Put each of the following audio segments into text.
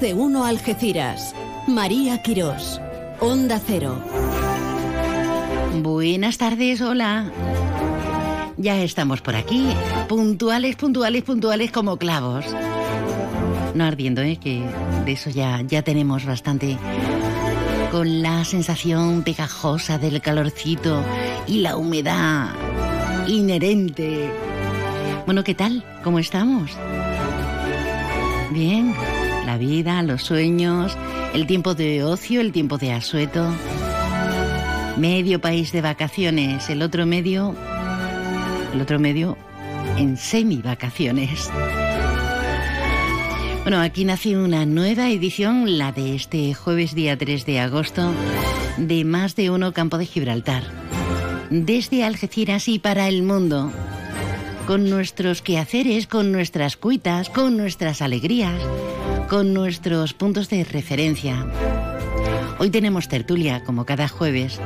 De uno Algeciras. María Quirós. Onda Cero. Buenas tardes, hola. Ya estamos por aquí, puntuales, puntuales, puntuales como clavos. No ardiendo, ¿eh? Que de eso ya, ya tenemos bastante. Con la sensación pegajosa del calorcito y la humedad inherente. Bueno, ¿qué tal? ¿Cómo estamos? Bien, vida, los sueños, el tiempo de ocio, el tiempo de asueto. Medio país de vacaciones, el otro medio, el otro medio en semi vacaciones. Bueno, aquí nace una nueva edición, la de este jueves día 3 de agosto, de Más de Uno Campo de Gibraltar. Desde Algeciras y para el mundo. Con nuestros quehaceres, con nuestras cuitas, con nuestras alegrías, con nuestros puntos de referencia. Hoy tenemos tertulia, como cada jueves.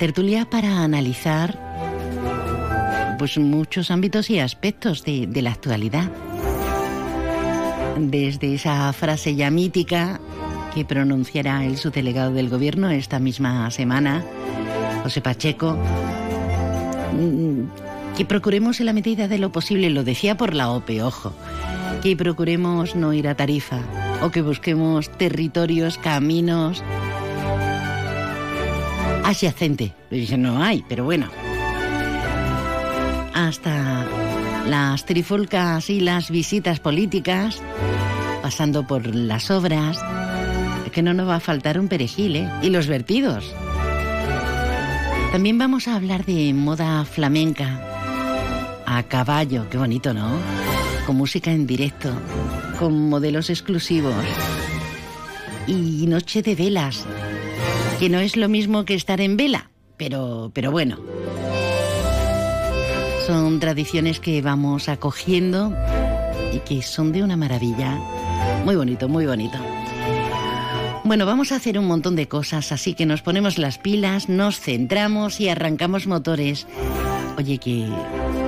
Tertulia para analizar pues muchos ámbitos y aspectos de, la actualidad desde esa frase ya mítica que pronunciará el subdelegado del gobierno esta misma semana, José Pacheco, mm, que procuremos en la medida de lo posible, lo decía por la OPE, ojo, que procuremos no ir a Tarifa o que busquemos territorios, caminos adyacente. No hay, pero bueno. Hasta las trifulcas y las visitas políticas, pasando por las obras, que no nos va a faltar un perejil, ¿eh? Y los vertidos. También vamos a hablar de moda flamenca, a caballo, qué bonito, ¿no? Con música en directo, con modelos exclusivos y noche de velas, que no es lo mismo que estar en vela, pero, pero bueno. Son tradiciones que vamos acogiendo y que son de una maravilla. Muy bonito, muy bonito. Bueno, vamos a hacer un montón de cosas, así que nos ponemos las pilas, nos centramos y arrancamos motores. Oye, que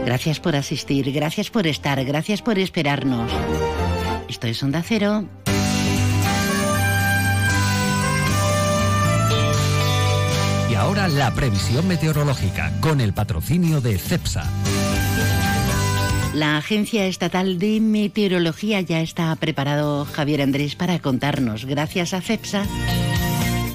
gracias por asistir, gracias por estar, gracias por esperarnos. Esto es Onda Cero. Y ahora la previsión meteorológica con el patrocinio de CEPSA. La Agencia Estatal de Meteorología ya está preparado Javier Andrés para contarnos, gracias a CEPSA,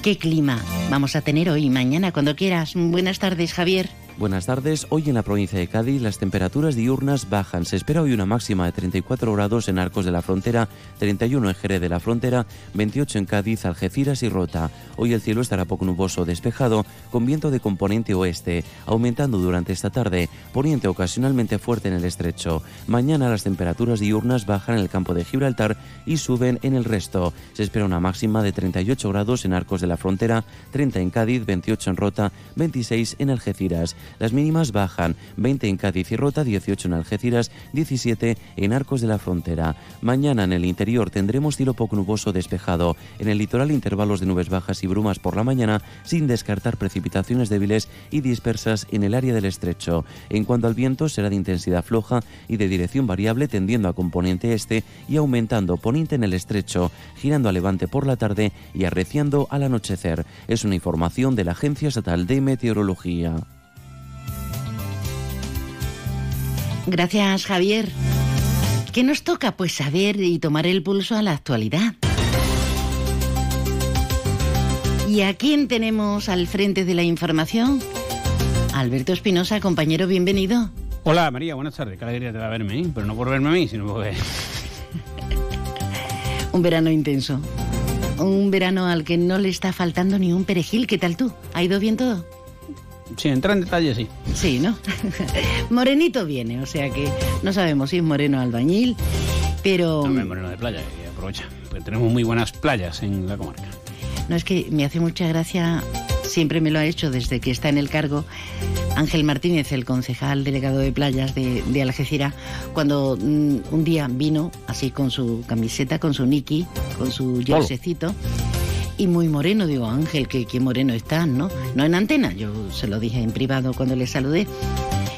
qué clima vamos a tener hoy y mañana cuando quieras. Buenas tardes, Javier. Buenas tardes. Hoy en la provincia de Cádiz las temperaturas diurnas bajan. Se espera hoy una máxima de 34 grados en Arcos de la Frontera, 31 en Jerez de la Frontera, 28 en Cádiz, Algeciras y Rota. Hoy el cielo estará poco nuboso despejado, con viento de componente oeste, aumentando durante esta tarde, poniente ocasionalmente fuerte en el estrecho. Mañana las temperaturas diurnas bajan en el campo de Gibraltar y suben en el resto. Se espera una máxima de 38 grados en Arcos de la Frontera, 30 en Cádiz, 28 en Rota, 26 en Algeciras. Las mínimas bajan 20 en Cádiz y Rota, 18 en Algeciras, 17 en Arcos de la Frontera. Mañana en el interior tendremos cielo poco nuboso despejado. En el litoral intervalos de nubes bajas y brumas por la mañana, sin descartar precipitaciones débiles y dispersas en el área del estrecho. En cuanto al viento, será de intensidad floja y de dirección variable tendiendo a componente este y aumentando poniente en el estrecho, girando a levante por la tarde y arreciando al anochecer. Es una información de la Agencia Estatal de Meteorología. Gracias, Javier. ¿Qué nos toca? Pues saber y tomar el pulso a la actualidad. ¿Y a quién tenemos al frente de la información? Alberto Espinosa, compañero, bienvenido. Hola María, buenas tardes. Qué alegría te da verme, ¿eh? pero no por verme a mí, sino porque... un verano intenso. Un verano al que no le está faltando ni un perejil. ¿Qué tal tú? ¿Ha ido bien todo? Sí, entra en detalle, sí. Sí, ¿no? Morenito viene, o sea que no sabemos si es moreno albañil, pero... No, moreno de playa, y aprovecha. Pues tenemos muy buenas playas en la comarca. No, es que me hace mucha gracia, siempre me lo ha hecho desde que está en el cargo, Ángel Martínez, el concejal delegado de playas de, de Algeciras, cuando mm, un día vino así con su camiseta, con su Niki, con su jerseycito y muy moreno. Digo, Ángel, qué, qué moreno estás, ¿no? No en antena, yo se lo dije en privado cuando le saludé.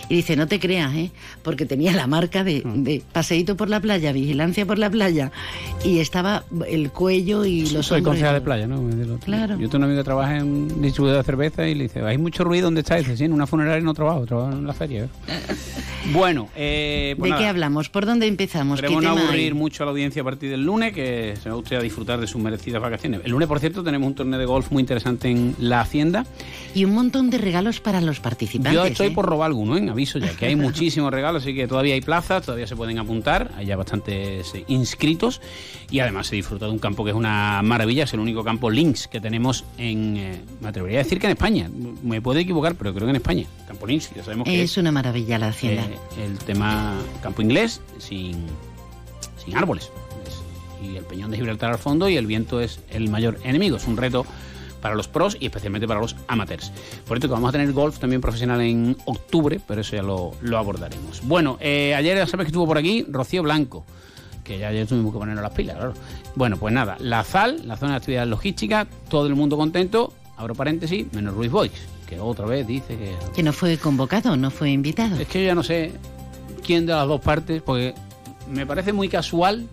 Y dice, no te creas, ¿eh? Porque tenía la marca de, Mm. de paseíto por la playa, vigilancia por la playa, y estaba el cuello y los Soy hombros- concejal de playa, ¿no? Claro. Yo tengo un amigo que trabaja en distribuidor de cerveza y le dice, hay mucho ruido, ¿dónde está? Y dice, sí, en una funeraria no trabajo, trabajo en la feria. ¿eh". bueno, eh, pues ¿De nada. qué hablamos? ¿Por dónde empezamos? ¿Qué Queremos no tema hay? aburrir mucho a la audiencia a partir del lunes, que se va usted a disfrutar de sus merecidas vacaciones. El lunes, por cierto, tenemos un torneo de golf muy interesante en la Hacienda. Y un montón de regalos para los participantes. Yo estoy ¿eh? por robar alguno, en aviso ya, que hay muchísimos regalos, así que todavía hay plazas, todavía se pueden apuntar, hay ya bastantes eh, inscritos y además se disfruta de un campo que es una maravilla, es el único campo links que tenemos en, eh, me atrevería a decir que en España, me puedo equivocar, pero creo que en España, campo links, ya sabemos que Es una maravilla la hacienda. El tema campo inglés sin, sin árboles. Es- y el peñón de Gibraltar al fondo y el viento es el mayor enemigo. Es un reto para los pros y especialmente para los amateurs. Por esto que vamos a tener golf también profesional en octubre, pero eso ya lo, lo abordaremos. Bueno, eh, ayer ya sabes que estuvo por aquí Rocío Blanco, que ya ayer tuvimos que ponernos las pilas, claro. Bueno, pues nada, la ZAL, la zona de actividad logística, todo el mundo contento, abro paréntesis, menos Ruiz Boix, que otra vez dice que Que no fue convocado, no fue invitado. es que yo ya no sé quién de las dos partes, porque me parece muy casual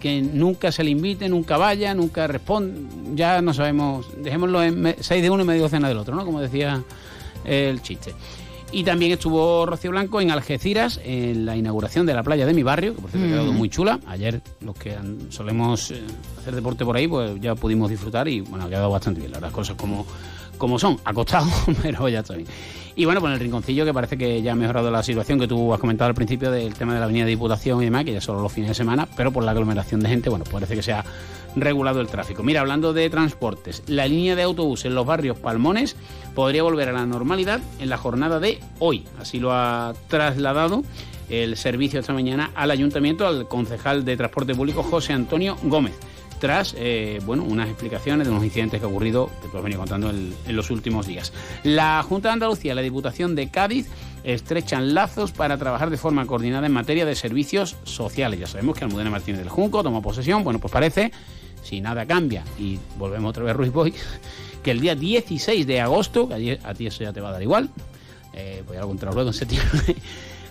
que nunca se le invite, nunca vaya, nunca responde. Ya no sabemos, dejémoslo en seis de uno y medio docena del otro, ¿no? Como decía el chiste. Y también estuvo Rocío Blanco en Algeciras, en la inauguración de la playa de mi barrio, que por cierto ha quedado muy chula. Ayer los que solemos eh, hacer deporte por ahí, pues ya pudimos disfrutar y bueno, ha quedado bastante bien, las cosas como, como son, acostado, pero ya está bien. Y bueno, pues en el rinconcillo que parece que ya ha mejorado la situación que tú has comentado al principio del tema de la avenida de Diputación y demás, que ya solo los fines de semana, pero por la aglomeración de gente, bueno, parece que se ha regulado el tráfico. Mira, hablando de transportes, la línea de autobús en los barrios Palmones podría volver a la normalidad en la jornada de hoy. Así lo ha trasladado el servicio esta mañana al ayuntamiento, al concejal de transporte público José Antonio Gómez tras eh, bueno, unas explicaciones de unos incidentes que ha ocurrido, que tú has venido contando en, los últimos días. La Junta de Andalucía la Diputación de Cádiz estrechan lazos para trabajar de forma coordinada en materia de servicios sociales. Ya sabemos que Almudena Martínez del Junco tomó posesión, bueno, pues parece, si nada cambia, y volvemos otra vez Ruiz Boy, que el día 16 de agosto, que a ti- eso ya te va a dar igual, eh, voy a contar luego en septiembre,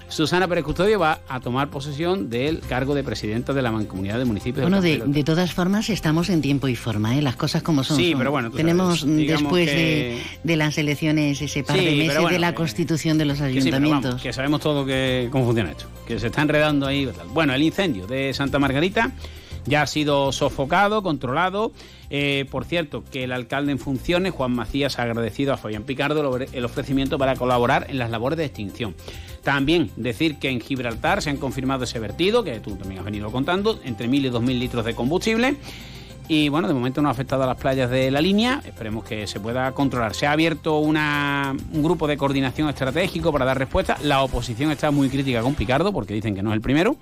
Susana Pérez Custodio va a tomar posesión del cargo de presidenta de la Mancomunidad de Municipios Bueno, de, todas formas estamos en tiempo y forma, ¿eh? las cosas como son. Sí, son. pero bueno, tú Tenemos sabes, después que- de, de las elecciones ese par Sí, de meses bueno, de la constitución de los Que sí, pero ayuntamientos. vamos, que sabemos todo que, cómo funciona esto, que se está enredando ahí. Bueno, el incendio de Santa Margarita ya ha sido sofocado, controlado. Eh, por cierto, que el alcalde en funciones, Juan Macías, ha agradecido a Fabián Picardo el ofrecimiento para colaborar en las labores de extinción. También decir que en Gibraltar se han confirmado ese vertido, que tú también has venido contando, entre 1.000 y 2.000 litros de combustible. Y bueno, de momento no ha afectado a las playas de la línea. Esperemos que se pueda controlar. Se ha abierto una- un grupo de coordinación estratégico para dar respuesta. La oposición está muy crítica con Picardo porque dicen que no es el primero.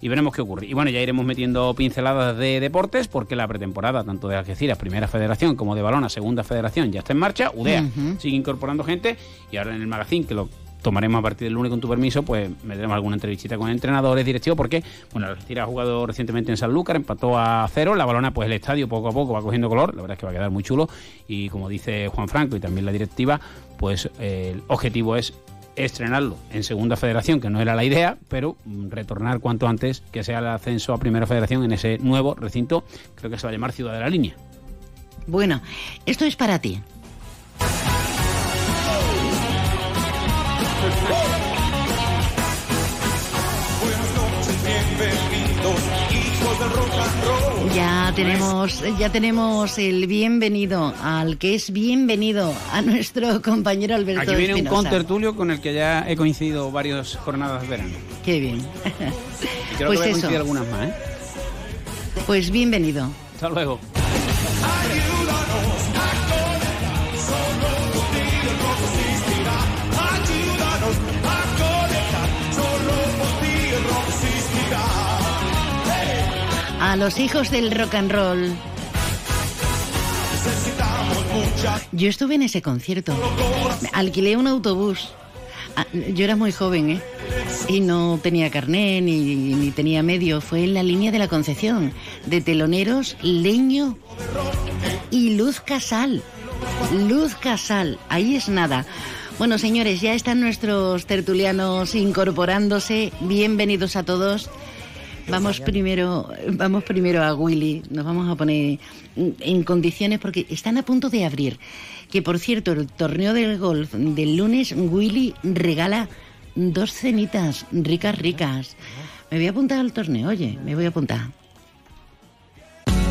Y veremos qué ocurre. Y bueno, ya iremos metiendo pinceladas de deportes porque la pretemporada, tanto de Algeciras, primera federación, como de Balona, segunda federación, ya está en marcha. UDEA sigue incorporando gente. Y ahora en el magazine, que lo tomaremos a partir del lunes con tu permiso, pues meteremos alguna entrevistita con entrenadores, directivos, porque bueno, el Algeciras ha jugado recientemente en Sanlúcar, empató a cero, la balona, pues el estadio poco a poco va cogiendo color, la verdad es que va a quedar muy chulo, y como dice Juan Franco y también la directiva, pues el objetivo es estrenarlo en segunda federación, que no era la idea, pero retornar cuanto antes que sea el ascenso a primera federación en ese nuevo recinto, creo que se va a llamar Ciudad de la Línea. Bueno, esto es para ti. Ya tenemos, ya tenemos el bienvenido al que es bienvenido a nuestro compañero Alberto Aquí viene un contertulio con el que ya he coincidido varias jornadas de verano. Qué bien. Y creo Pues que voy a eso. algunas más, ¿eh? Pues bienvenido. Hasta luego. A los hijos del rock and roll. Yo estuve en ese concierto. Alquilé un autobús. Ah, Yo era muy joven, ¿eh? Y no tenía carné ni, ni tenía medio. Fue en la línea de la Concepción. De teloneros, Leño y Luz Casal. Luz Casal. Ahí es nada. Bueno, señores, ya están nuestros tertulianos incorporándose. Bienvenidos a todos. Vamos primero, vamos primero a Willy. Nos vamos a poner en condiciones porque están a punto de abrir. Que por cierto, el torneo del golf del lunes, Willy regala dos cenitas ricas, ricas. Me voy a apuntar al torneo, oye, me voy a apuntar.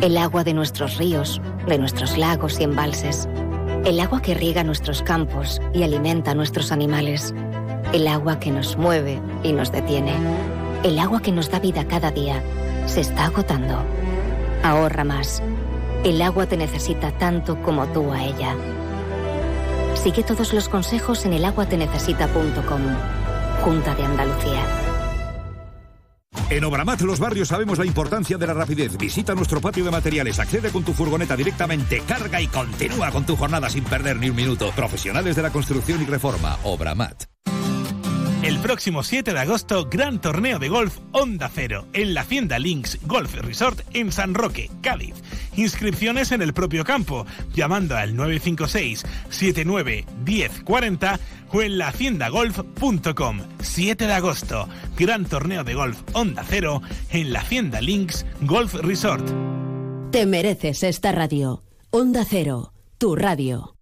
El agua de nuestros ríos, de nuestros lagos y embalses el agua que riega nuestros campos y alimenta a nuestros animales. El agua que nos mueve y nos detiene. El agua que nos da vida cada día. Se está agotando. Ahorra más. El agua te necesita tanto como tú a ella. Sigue todos los consejos en elaguatenecesita.com. Junta de Andalucía. En Obramat Los Barrios sabemos la importancia de la rapidez. Visita nuestro patio de materiales, accede con tu furgoneta directamente, carga y continúa con tu jornada sin perder ni un minuto. Profesionales de la construcción y reforma. Obramat. El próximo 7 de agosto, gran torneo de golf Onda Cero en la Hacienda Links Golf Resort en San Roque, Cádiz. Inscripciones en el propio campo, llamando al 956 79 1040 o en lahaciendagolf.com. 7 de agosto, gran torneo de golf Onda Cero en la Hacienda Links Golf Resort. Te mereces esta radio. Onda Cero, tu radio.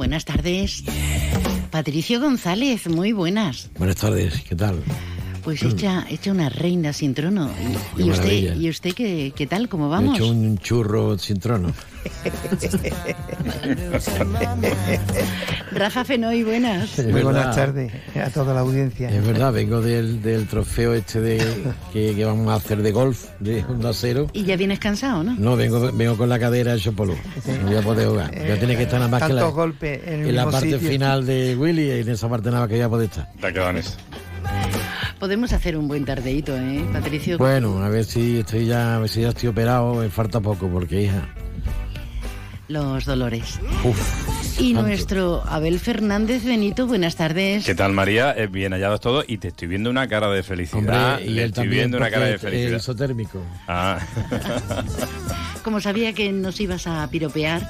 Buenas tardes. Patricio González, muy buenas. Buenas tardes, ¿qué tal? Pues hecha, hecha una reina sin trono. ¿Y usted, ¿y usted qué, qué tal? ¿Cómo vamos? He hecho un churro sin trono. Rafa Fenoy, buenas. Muy buenas tardes a toda la audiencia. Es verdad, vengo del, del trofeo este de que, que, vamos a hacer de golf, de Honda Cero. ¿Y ya vienes cansado, no? No, vengo, vengo con la cadera hecho polvo. No voy a poder jugar. Ya tiene que estar nada más que la, golpes en, en la parte sitio. final de Willy y en esa parte nada más que ya puede estar. Ya quedan eso. Podemos hacer un buen tardeito, ¿eh, Patricio? Bueno, a ver si estoy ya, a ver si ya estoy operado, me falta poco, porque hija. Los dolores. Uf, y tanto. nuestro Abel Fernández Benito, buenas tardes. ¿Qué tal, María? Eh, bien hallados todos y te estoy viendo una cara de felicidad. Hombre, y Le él estoy también viendo una cara de felicidad. isotérmico. Ah. Como sabía que nos ibas a piropear,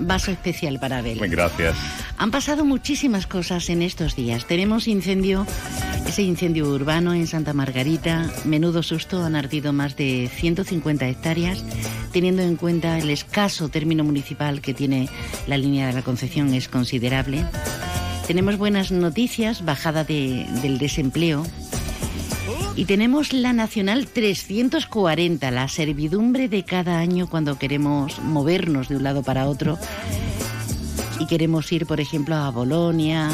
vaso especial para Abel. Gracias. Han pasado muchísimas cosas en estos días. Tenemos incendio, ese incendio urbano en Santa Margarita. Menudo susto, han ardido más de 150 hectáreas. Teniendo en cuenta el escaso término municipal que tiene la línea de la Concepción, es considerable. Tenemos buenas noticias, bajada de- del desempleo. Y tenemos la Nacional 340, la servidumbre de cada año cuando queremos movernos de un lado para otro y queremos ir, por ejemplo, a Bolonia,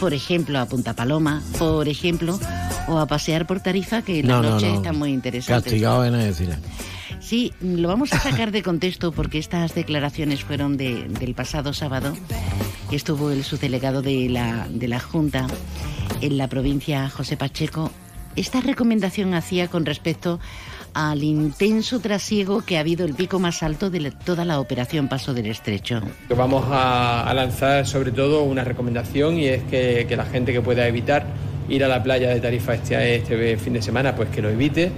por ejemplo, a Punta Paloma, por ejemplo, o a pasear por Tarifa, que la No, no, noche no. está muy interesante. Castigado en decir. Sí, lo vamos a sacar de contexto porque estas declaraciones fueron de- del pasado sábado. que Estuvo el subdelegado de la, de la Junta en la provincia, José Pacheco. Esta recomendación hacía con respecto al intenso trasiego que ha habido el pico más alto de toda la operación Paso del Estrecho. Vamos a, a lanzar sobre todo una recomendación y es que, que la gente que pueda evitar ir a la playa de Tarifa este, este fin de semana, pues que lo evite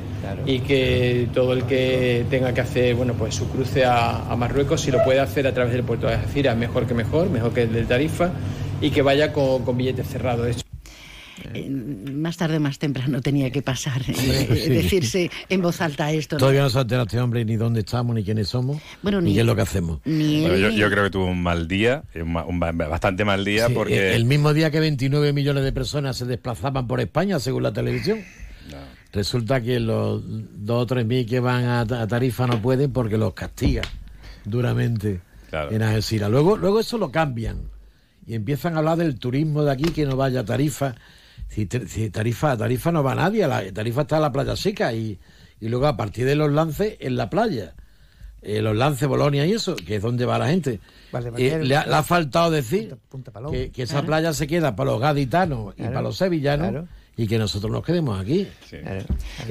y que todo el que tenga que hacer bueno, pues su cruce a, a Marruecos, si lo puede hacer a través del puerto de Algeciras, mejor que mejor, mejor que el de Tarifa y que vaya con, con billetes cerrados. Eh, más tarde o más temprano tenía que pasar, eh, sí. decirse en voz alta esto. ¿no? Todavía no se ha enterado este hombre ni dónde estamos, ni quiénes somos, Bueno, ni, ni- qué es lo que hacemos. Ni Bueno, él yo, creo que tuvo un mal día, un, bastante mal día, Sí, porque... el, el mismo día que 29 millones de personas se desplazaban por España, según la televisión. Resulta que los dos o tres mil que van a, a Tarifa no pueden porque los castiga duramente en Algeciras. Luego, luego eso lo cambian y empiezan a hablar del turismo de aquí que no vaya a Tarifa. Si, si Tarifa, Tarifa no va nadie, a la, Tarifa está en la playa seca y, y luego a partir de los lances en la playa. Eh, los lances, Bolonia y eso, que es donde va la gente. Eh, le, ha, le ha faltado decir Punta que, que esa Claro. playa se queda para los gaditanos y para los sevillanos claro. Y que nosotros nos quedemos aquí. Que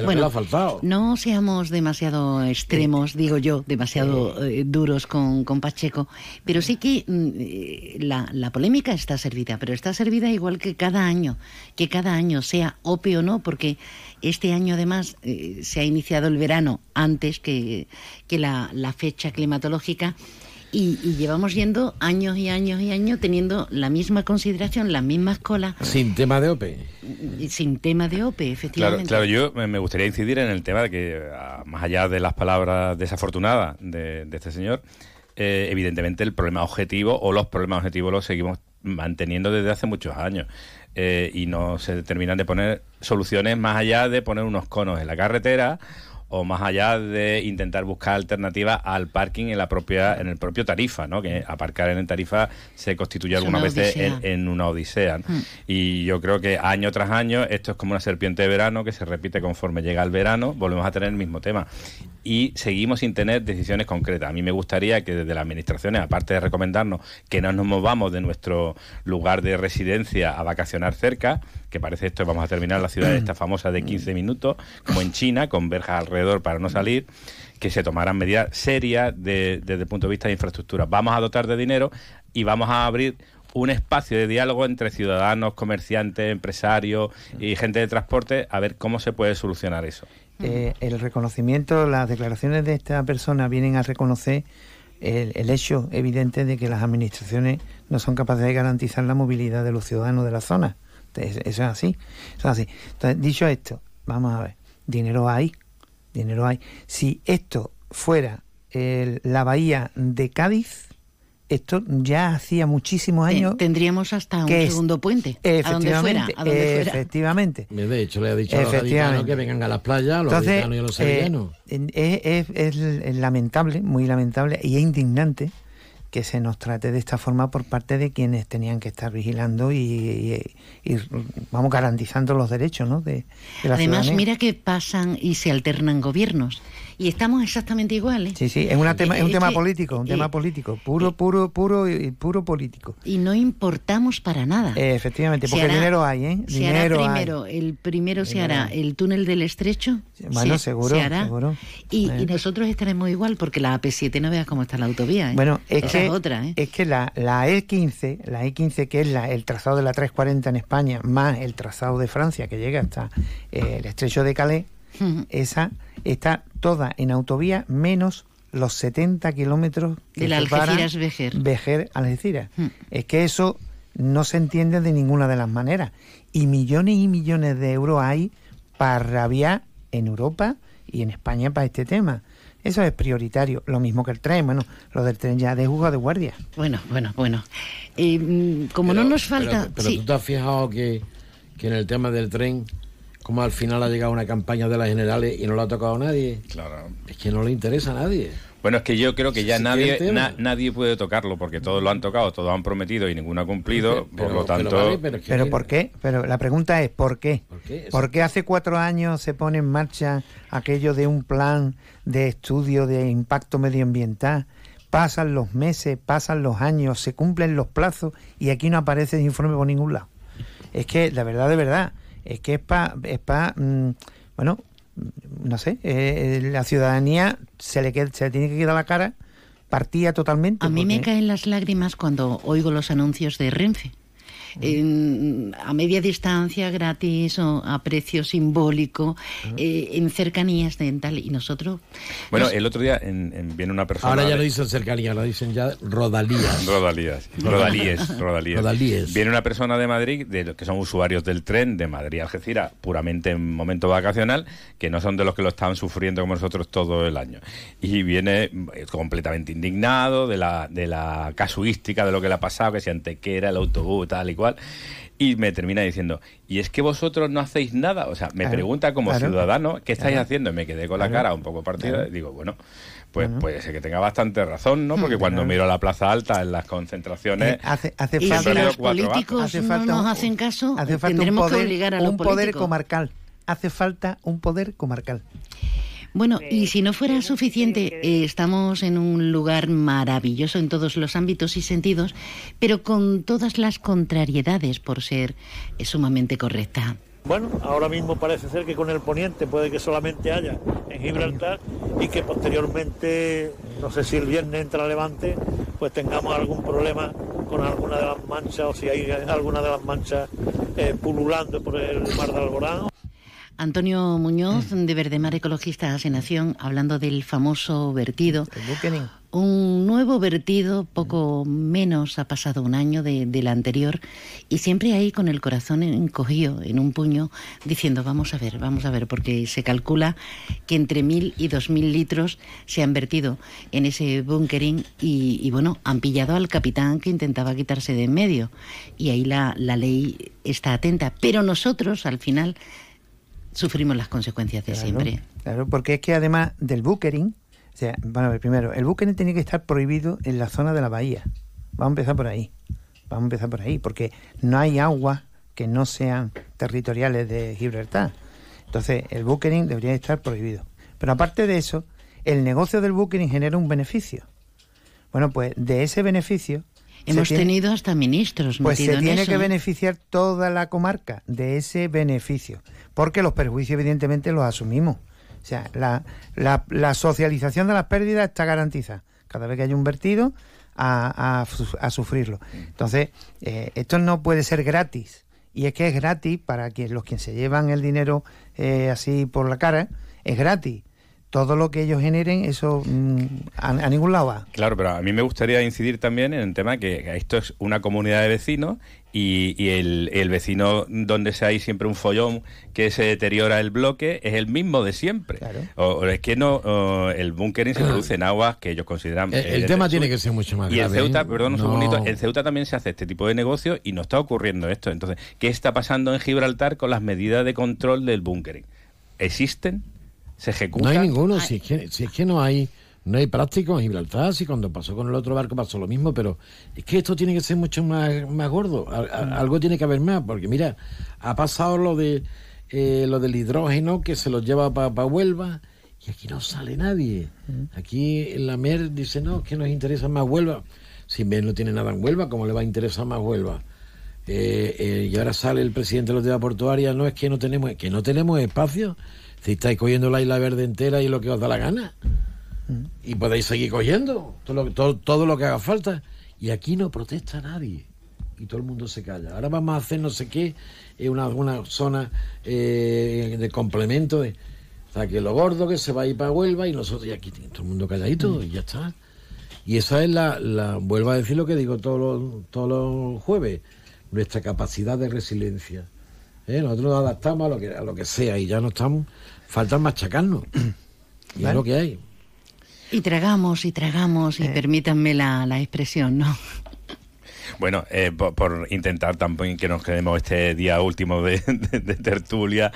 Bueno, ha faltado. no seamos demasiado extremos, digo yo, demasiado eh, duros con, con Pacheco, pero sí que mm, eh, la, la polémica está servida, pero está servida igual que cada año, que cada año sea OPE o no, porque este año además eh, se ha iniciado el verano antes que, que la, la fecha climatológica. Y, y llevamos yendo años y años y años teniendo la misma consideración, las mismas colas, Sin tema de OPE. sin tema de OPE, Claro, efectivamente. claro, yo me gustaría incidir en el tema de que, ah, más allá de las palabras desafortunadas de, de este señor, eh, evidentemente el problema objetivo o los problemas objetivos los seguimos manteniendo desde hace muchos años. Eh, y no se terminan de poner soluciones más allá de poner unos conos en la carretera o más allá de intentar buscar alternativas al parking en la propia en el propio Tarifa, ¿no? Que aparcar en el Tarifa se constituye algunas una veces en, en una odisea. ¿no? Mm. Y yo creo que año tras año esto es como una serpiente de verano que se repite conforme llega el verano, volvemos a tener el mismo tema. Y seguimos sin tener decisiones concretas. A mí me gustaría que desde las administraciones, aparte de recomendarnos que no nos movamos de nuestro lugar de residencia a vacacionar cerca, que parece esto, vamos a terminar la ciudad esta famosa de 15 minutos, como en China, con verjas alrededor para no salir, que se tomaran medidas serias de- desde el punto de vista de infraestructura. Vamos a dotar de dinero y vamos a abrir un espacio de diálogo entre ciudadanos, comerciantes, empresarios y gente de transporte a ver cómo se puede solucionar eso. Eh, el reconocimiento, las declaraciones de esta persona vienen a reconocer el, el hecho evidente de que las administraciones no son capaces de garantizar la movilidad de los ciudadanos de la zona. Entonces, Eso es así, eso es así. Entonces, dicho esto, vamos a ver, dinero hay, dinero hay. Si esto fuera el- la bahía de Cádiz, esto ya hacía muchísimos años tendríamos hasta un segundo puente. A donde fuera, Efectivamente, a donde fuera. efectivamente. De hecho, le ha dicho a los gaditanos que vengan a las playas, a los Entonces, gaditanos y a los eh, sevillanos. es- es- es lamentable, muy lamentable y es indignante que se nos trate de esta forma por parte de quienes tenían que estar vigilando y, y- y, vamos garantizando los derechos ¿no? de, de la Además, ciudadanía. mira que pasan y se alternan gobiernos. Y estamos exactamente iguales. Sí, sí, es, una tema, es un tema que- político, un eh, tema político, puro, puro, puro y puro político. Y no importamos para nada. Eh, efectivamente, porque hará- dinero hay, ¿eh? Se Dinero hará hay. primero, el primero se hará el túnel del estrecho. Bueno, se- seguro, se hará. seguro. Y, Eh. y nosotros estaremos igual, porque la AP7 no veas cómo está la autovía. ¿eh? Bueno, es Esa que, es otra, ¿eh? es que la, la E15, la E15 que es la, el trazado de la 340 en España, más el trazado de Francia que llega hasta eh, el estrecho de Calais, esa está toda en autovía menos los 70 kilómetros que Del separan Algeciras-Vejer. Vejer Algeciras. Es que eso no se entiende de ninguna de las maneras. Y millones y millones de euros hay para rabiar en Europa y en España para este tema. Eso es prioritario. Lo mismo que el tren. Bueno, lo del tren ya de juzgo de guardia. Bueno, bueno, bueno. Eh, mm, como no nos falta... Pero, pero sí. tú te has fijado que, que en el tema del tren, como al final ha llegado una campaña de las generales y no la ha tocado a nadie. Claro. Es que no le interesa a nadie. Bueno, es que yo creo que ya nadie na- nadie puede tocarlo porque todos lo han tocado, todos han prometido y ninguno ha cumplido, Pero- por lo pero tanto... vale, pero ¿por qué? Pero la pregunta es ¿por qué? ¿Por qué? qué hace cuatro años se pone en marcha aquello de un plan de estudio de impacto medioambiental? Pasan los meses, pasan los años, se cumplen los plazos y aquí no aparece el informe por ningún lado. Es que, la verdad, de verdad, es que es para, es pa, mm, bueno, mm, no sé, eh, la ciudadanía se le, se le tiene que quedar la cara partida totalmente. A mí me caen las lágrimas cuando oigo los anuncios de Renfe. En- a media distancia, gratis o a precio simbólico, eh, en cercanías de tal. Y nosotros. Bueno, el otro día en- en- viene una persona... Ahora ya no dicen cercanía, ahora dicen ya rodalías. Rodalías, rodalíes, rodalíes. Rodalíes. Viene una persona de Madrid, de los que son usuarios del tren de Madrid a Algeciras, puramente en momento vacacional, que no son de los que lo estaban sufriendo como nosotros todo el año. Y viene eh, completamente indignado de la, de la casuística de lo que le ha pasado, que si Antequera, el autobús, tal y cual. Y me termina diciendo, ¿y es que vosotros no hacéis nada? O sea, me Claro, pregunta como claro. ciudadano, ¿qué estáis Claro. haciendo? Y me quedé con la Claro. cara un poco partida. Claro. Y digo, bueno, pues puede ser que tenga bastante razón, ¿no? Porque cuando Claro. miro la Plaza Alta en las concentraciones... Eh, hace, hace Y falta si los políticos Hace no nos un- hacen caso, hace falta un tendremos poder, que obligar a los un poder comarcal. Hace falta un poder comarcal. Bueno, y si no fuera suficiente, eh, estamos en un lugar maravilloso en todos los ámbitos y sentidos, pero con todas las contrariedades por ser eh, sumamente correcta. Bueno, ahora mismo parece ser que con el poniente puede que solamente haya en Gibraltar y que posteriormente, no sé si el viernes entra Levante, pues tengamos algún problema con alguna de las manchas o si hay alguna de las manchas eh, pululando por el mar de Alborán. Antonio Muñoz, de Verdemar Ecologistas en Acción, hablando del famoso vertido. Un nuevo vertido, poco menos ha pasado un año de- del anterior, y siempre ahí con el corazón encogido en un puño, diciendo, vamos a ver, vamos a ver, porque se calcula que entre mil y dos mil litros se han vertido en ese bunkering y, y, bueno, han pillado al capitán que intentaba quitarse de en medio. Y ahí la, la ley está atenta. Pero nosotros, al final, sufrimos las consecuencias de Claro, siempre. Claro, porque es que además del bunkering, o sea, bueno, a ver, primero, el bunkering tiene que estar prohibido en la zona de la bahía. Vamos a empezar por ahí. Vamos a empezar por ahí, porque no hay aguas que no sean territoriales de Gibraltar. Entonces, el bunkering debería estar prohibido. Pero aparte de eso, el negocio del bunkering genera un beneficio. Bueno, pues de ese beneficio... Hemos tiene- tenido hasta ministros pues se en tiene eso, que ¿eh? beneficiar toda la comarca de ese beneficio, porque los perjuicios evidentemente los asumimos. O sea, la, la- la socialización de las pérdidas está garantizada. Cada vez que hay un vertido, a, a a sufrirlo. Entonces, eh, esto no puede ser gratis. Y es que es gratis para quien, los que se llevan el dinero eh, así por la cara, es gratis. Todo lo que ellos generen, eso mm, a, a ningún lado va. Claro, pero a mí me gustaría incidir también en el tema que esto es una comunidad de vecinos y, y el, el vecino donde se hay siempre un follón que se deteriora el bloque es el mismo de siempre. O, o es que no, o el bunkering se produce en aguas que ellos consideran... El, eh, el de- tema tiene que ser mucho más y el grave. Ceuta, ¿eh? perdón un No. segundito, en Ceuta también se hace este tipo de negocio y no está ocurriendo esto. Entonces, ¿qué está pasando en Gibraltar con las medidas de control del bunkering? ¿Existen? ¿Se No hay ninguno, si es, que, si es que no hay no hay práctico en Gibraltar, si cuando pasó con el otro barco pasó lo mismo, pero es que esto tiene que ser mucho más, más gordo, al- algo tiene que haber más, porque mira, ha pasado lo de eh, lo del hidrógeno que se lo lleva para Huelva y aquí no sale nadie. Aquí en la MER dice, no, que nos interesa más Huelva. Si MER no tiene nada en Huelva, ¿cómo le va a interesar más Huelva? Eh, eh, y ahora sale el presidente de la autoridad portuaria, no es que no tenemos, es que no tenemos espacio. Si estáis cogiendo la isla verde entera y lo que os da la gana. Y podéis seguir cogiendo todo lo, todo, todo lo que haga falta. Y aquí no protesta nadie. Y todo el mundo se calla. Ahora vamos a hacer no sé qué, eh, una, una zona eh, de complemento. De, o sea, que lo gordo que se va a ir para Huelva y nosotros y aquí todo el mundo calladito y ya está. Y esa es la, la vuelvo a decir lo que digo todos los, todos los jueves, nuestra capacidad de resiliencia. ¿Eh? Nosotros nos adaptamos a lo que a lo que sea y ya no estamos, falta machacarnos. Y es lo que hay. Y tragamos y tragamos, Eh. y permítanme la, la expresión, ¿no? Bueno, eh, por, por intentar también que nos quedemos este día último de, de- de tertulia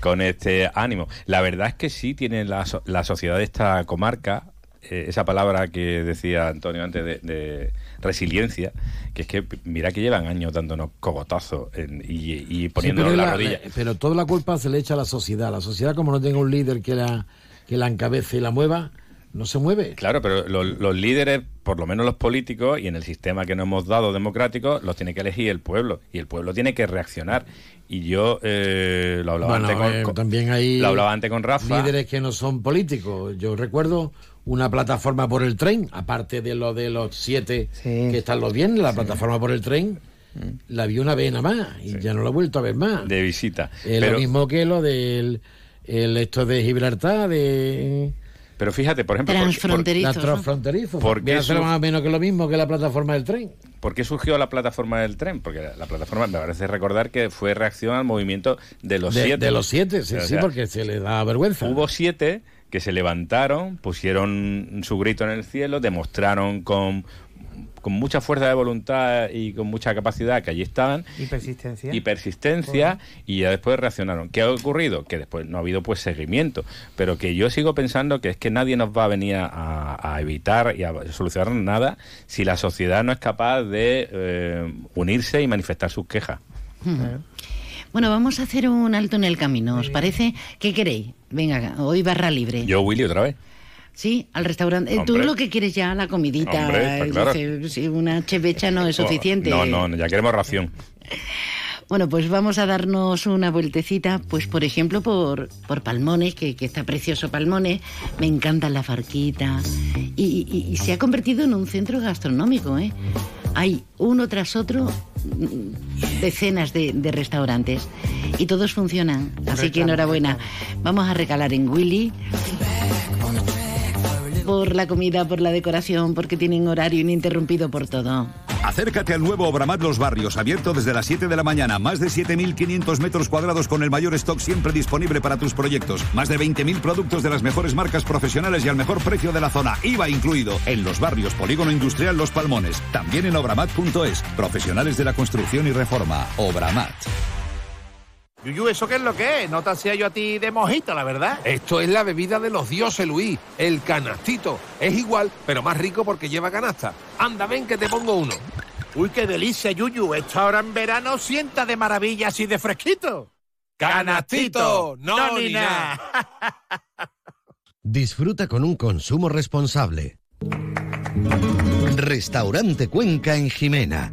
con este ánimo. La verdad es que sí tiene la, so- la sociedad de esta comarca, eh, esa palabra que decía Antonio antes de, de resiliencia, que es que mira que llevan años dándonos cogotazos en- y, y poniéndonos Sí, la, la- rodilla. pero toda la culpa se le echa a la sociedad. La sociedad, como no tenga un líder que la, que la encabece y la mueva, no se mueve. Claro, pero lo- los líderes, por lo menos los políticos, y en el sistema que nos hemos dado democrático, los tiene que elegir el pueblo. Y el pueblo tiene que reaccionar. Y yo eh, lo hablaba Bueno, antes con, eh, con- también hay lo hablaba antes con Rafa. líderes que no son políticos. Yo recuerdo una plataforma por el tren, aparte de lo de los siete que están los bienes, la plataforma por el tren la vi una vez nada más y ya no la he vuelto a ver más. De visita. Es Pero- lo mismo que lo del el esto de Gibraltar, de... Pero fíjate, por ejemplo... por- por- Las transfronterizos. ¿Por qué su- más o menos que lo mismo que la plataforma del tren. ¿Por qué surgió la plataforma del tren? Porque la, la plataforma, me parece recordar que fue reacción al movimiento de los de, siete. de los siete, sí, O sí, sea, porque se le da vergüenza. Hubo siete que se levantaron, pusieron su grito en el cielo, demostraron con, con mucha fuerza de voluntad y con mucha capacidad que allí estaban Y persistencia. y persistencia y ya después reaccionaron. ¿Qué ha ocurrido? Que después no ha habido pues seguimiento, pero que yo sigo pensando que es que nadie nos va a venir a, a evitar y a solucionar nada si la sociedad no es capaz de eh, unirse y manifestar sus quejas. Bueno, vamos a hacer un alto en el camino, ¿os parece? ¿Qué queréis? Venga, hoy barra libre. Yo, Willy, otra vez. Sí, al restaurante. Eh, Tú Hombre. lo que quieres ya, la comidita. Hombre, está eh, claro. una chevecha no es suficiente. No, no, no, ya queremos ración. Bueno, pues vamos a darnos una vueltecita, pues por ejemplo por, por Palmones, que, que está precioso Palmones, me encanta la farquita y, y- y se ha convertido en un centro gastronómico, ¿eh? Hay uno tras otro mm, decenas de, de restaurantes y todos funcionan, así que enhorabuena. Vamos a recalar en Willy por la comida, por la decoración, porque tienen horario ininterrumpido por todo. Acércate al nuevo Obramat Los Barrios, abierto desde las 7 de la mañana. Más de 7.500 metros cuadrados con el mayor stock siempre disponible para tus proyectos. Más de 20.000 productos de las mejores marcas profesionales y al mejor precio de la zona. IVA incluido. En Los Barrios, Polígono Industrial Los Palmones. También en obramat.es. Profesionales de la construcción y reforma. Obramat. Yuyu, ¿eso qué es lo que es? No te hacía yo a ti de mojito, la verdad. Esto es la bebida de los dioses, Luis, el canastito. Es igual, pero más rico porque lleva canasta. Anda, ven que te pongo uno. Uy, qué delicia, Yuyu. Esto ahora en verano sienta de maravilla así de fresquito. ¡Canastito! No, ni nada. Disfruta con un consumo responsable. Restaurante Cuenca en Jimena.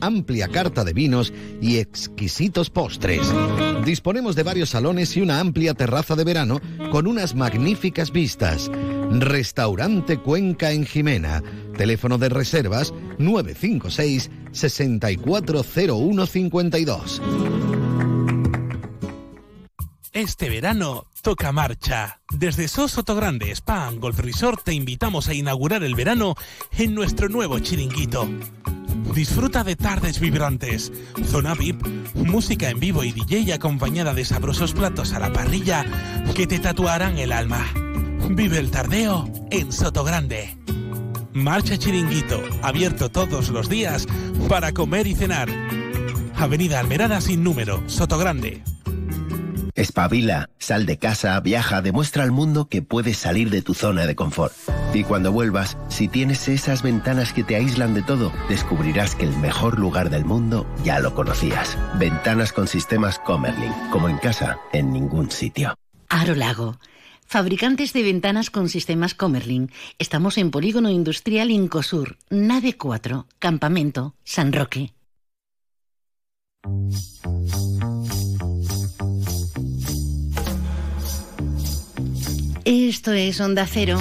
Amplia carta de vinos y exquisitos postres. Disponemos de varios salones y una amplia terraza de verano con unas magníficas vistas. Restaurante Cuenca en Jimena. Teléfono de reservas 956 640152. Este verano toca marcha. Desde SOS Sotogrande Spa and Golf Resort te invitamos a inaugurar el verano en nuestro nuevo chiringuito. Disfruta de tardes vibrantes, zona VIP, música en vivo y DJ acompañada de sabrosos platos a la parrilla que te tatuarán el alma. Vive el tardeo en Sotogrande. Marcha Chiringuito, abierto todos los días para comer y cenar. Avenida Almerada sin número, Sotogrande. Espabila, sal de casa, viaja, demuestra al mundo que puedes salir de tu zona de confort. Y cuando vuelvas, si tienes esas ventanas que te aíslan de todo, descubrirás que el mejor lugar del mundo ya lo conocías. Ventanas con sistemas Comerlin, como en casa, en ningún sitio. Aro Lago. Fabricantes de ventanas con sistemas Comerlin. Estamos en Polígono Industrial Incosur, Nave 4, Campamento, San Roque. Esto es Onda Cero.